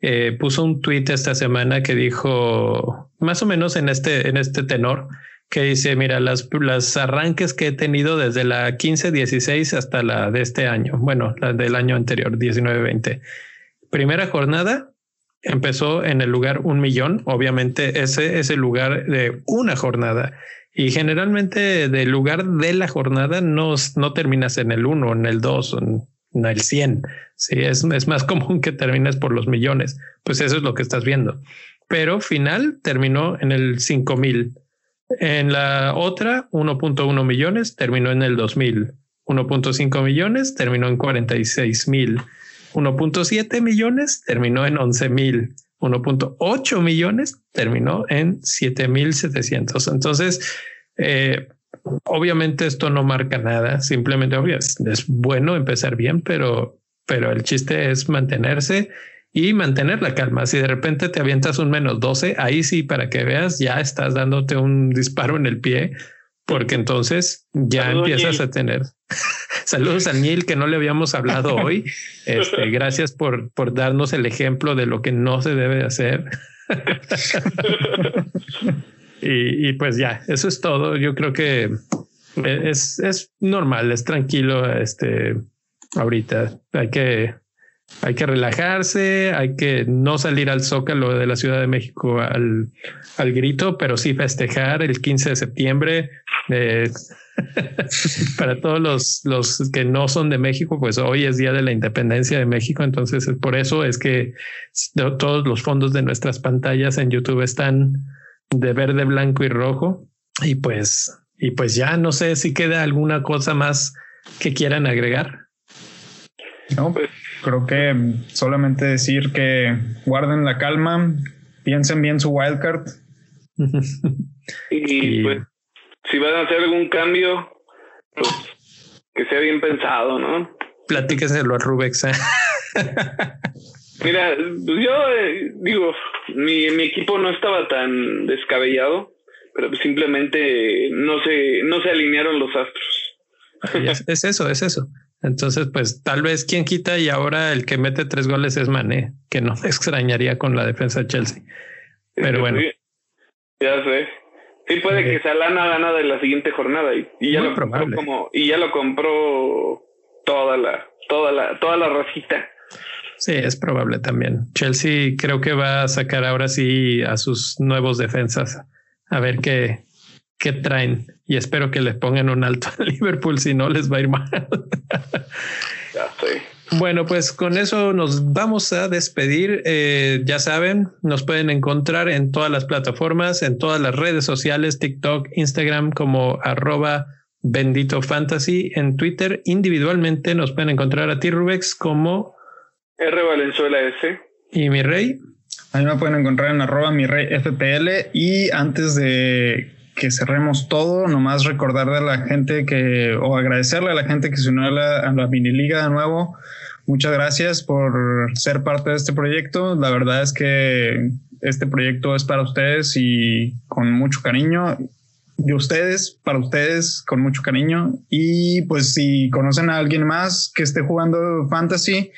A: eh, puso un tweet esta semana que dijo más o menos en este, en este tenor, que dice, mira, las, las arranques que he tenido desde la 15-16 hasta la de este año, bueno, la del año anterior, 19-20. Primera jornada, empezó en el lugar un millón, obviamente ese es el lugar de una jornada y generalmente del lugar de la jornada no, no terminas en el 1, en el 2, en el 100. Sí, es, es más común que termines por los millones. Pues eso es lo que estás viendo. Pero final terminó en el 5000. En la otra, 1.1 millones, terminó en el 2000. 1.5 millones, terminó en 46 mil. 1.7 millones, terminó en 11 mil. 1.8 millones, terminó en 7.700. Entonces, eh, obviamente esto no marca nada, simplemente obvio, es, bueno empezar bien, pero, pero el chiste es mantenerse y mantener la calma. Si de repente te avientas un menos 12, ahí sí, para que veas, ya estás dándote un disparo en el pie, porque entonces ya empiezas a tener. Saludos a Neil, que no le habíamos hablado hoy. Este, gracias por, por darnos el ejemplo de lo que no se debe hacer. y, y, pues ya, eso es todo. Yo creo que es, es normal, es tranquilo. Este ahorita hay que hay que relajarse, hay que no salir al zócalo de la Ciudad de México al, al grito, pero sí festejar el 15 de septiembre. Eh, para todos los, los que no son de México, pues hoy es Día de la Independencia de México, entonces por eso es que todos los fondos de nuestras pantallas en YouTube están de verde, blanco y rojo. Y pues, y pues ya no sé si queda alguna cosa más que quieran agregar.
C: No, pues creo que solamente decir que guarden la calma, piensen bien su wildcard.
B: y pues si van a hacer algún cambio, pues que sea bien pensado, ¿no?
A: Platíqueselo a Rubex. ¿eh?
B: Mira, pues yo eh, digo, mi, mi equipo no estaba tan descabellado. pero simplemente no se, no se alinearon los astros.
A: es, eso, es eso. Entonces, pues tal vez quien quita y ahora el que mete tres goles es Mané, que no me extrañaría con la defensa de Chelsea. Pero bueno.
B: ya sé. Sí puede que Salana gana de la siguiente jornada y, ya lo compró como y ya lo compró toda la toda la toda la racita.
A: Sí, es probable también. Chelsea creo que va a sacar ahora sí a sus nuevos defensas a ver qué, qué traen y espero que les pongan un alto a Liverpool, si no les va a ir mal.
B: ya estoy.
A: Bueno, pues con eso nos vamos a despedir. Eh, ya saben, nos pueden encontrar en todas las plataformas, en todas las redes sociales, TikTok, Instagram como arroba bendito fantasy, en Twitter individualmente nos pueden encontrar a ti Rubex como
B: R Valenzuela S.
A: Y mi rey.
C: Ahí me pueden encontrar en arroba mi rey FPL. Y antes de que cerremos todo, nomás recordarle a la gente que, o agradecerle a la gente que se unió a la, a la mini liga de nuevo. Muchas gracias por ser parte de este proyecto. La verdad es que este proyecto es para ustedes y con mucho cariño. De ustedes, para ustedes, con mucho cariño. Y pues si conocen a alguien más que esté jugando fantasy,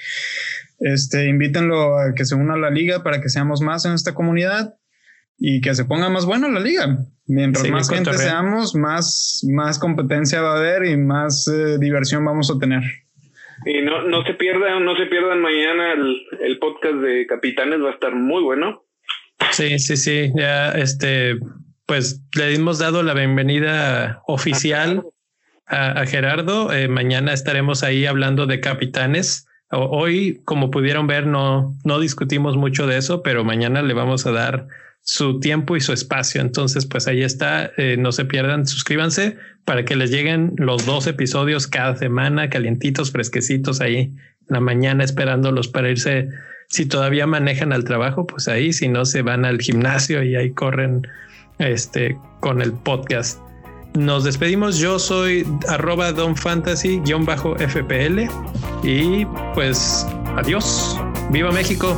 C: este, invítenlo a que se una a la liga para que seamos más en esta comunidad y que se ponga más buena la liga. Mientras más gente seamos, más, más competencia va a haber y más eh, diversión vamos a tener.
B: Y no, no se pierdan, no se pierdan mañana el, el, podcast de Capitanes, va a estar muy bueno.
A: Sí, sí, sí. Ya este, pues le hemos dado la bienvenida oficial a, Gerardo. Eh, mañana estaremos ahí hablando de capitanes. Hoy, como pudieron ver, no, no discutimos mucho de eso, pero mañana le vamos a dar su tiempo y su espacio. Entonces, pues ahí está. Eh, no se pierdan, suscríbanse para que les lleguen los dos episodios cada semana, calientitos, fresquecitos ahí en la mañana, esperándolos para irse. Si todavía manejan al trabajo, pues ahí, si no, se van al gimnasio y ahí corren este con el podcast. Nos despedimos. Yo soy arroba Don Fantasy bajo FPL y pues adiós. Viva México.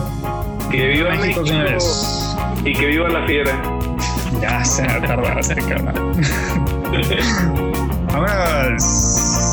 B: Que viva México, señores. Y que viva la fiera.
C: Ya se tardaste, cabrón. Vámonos.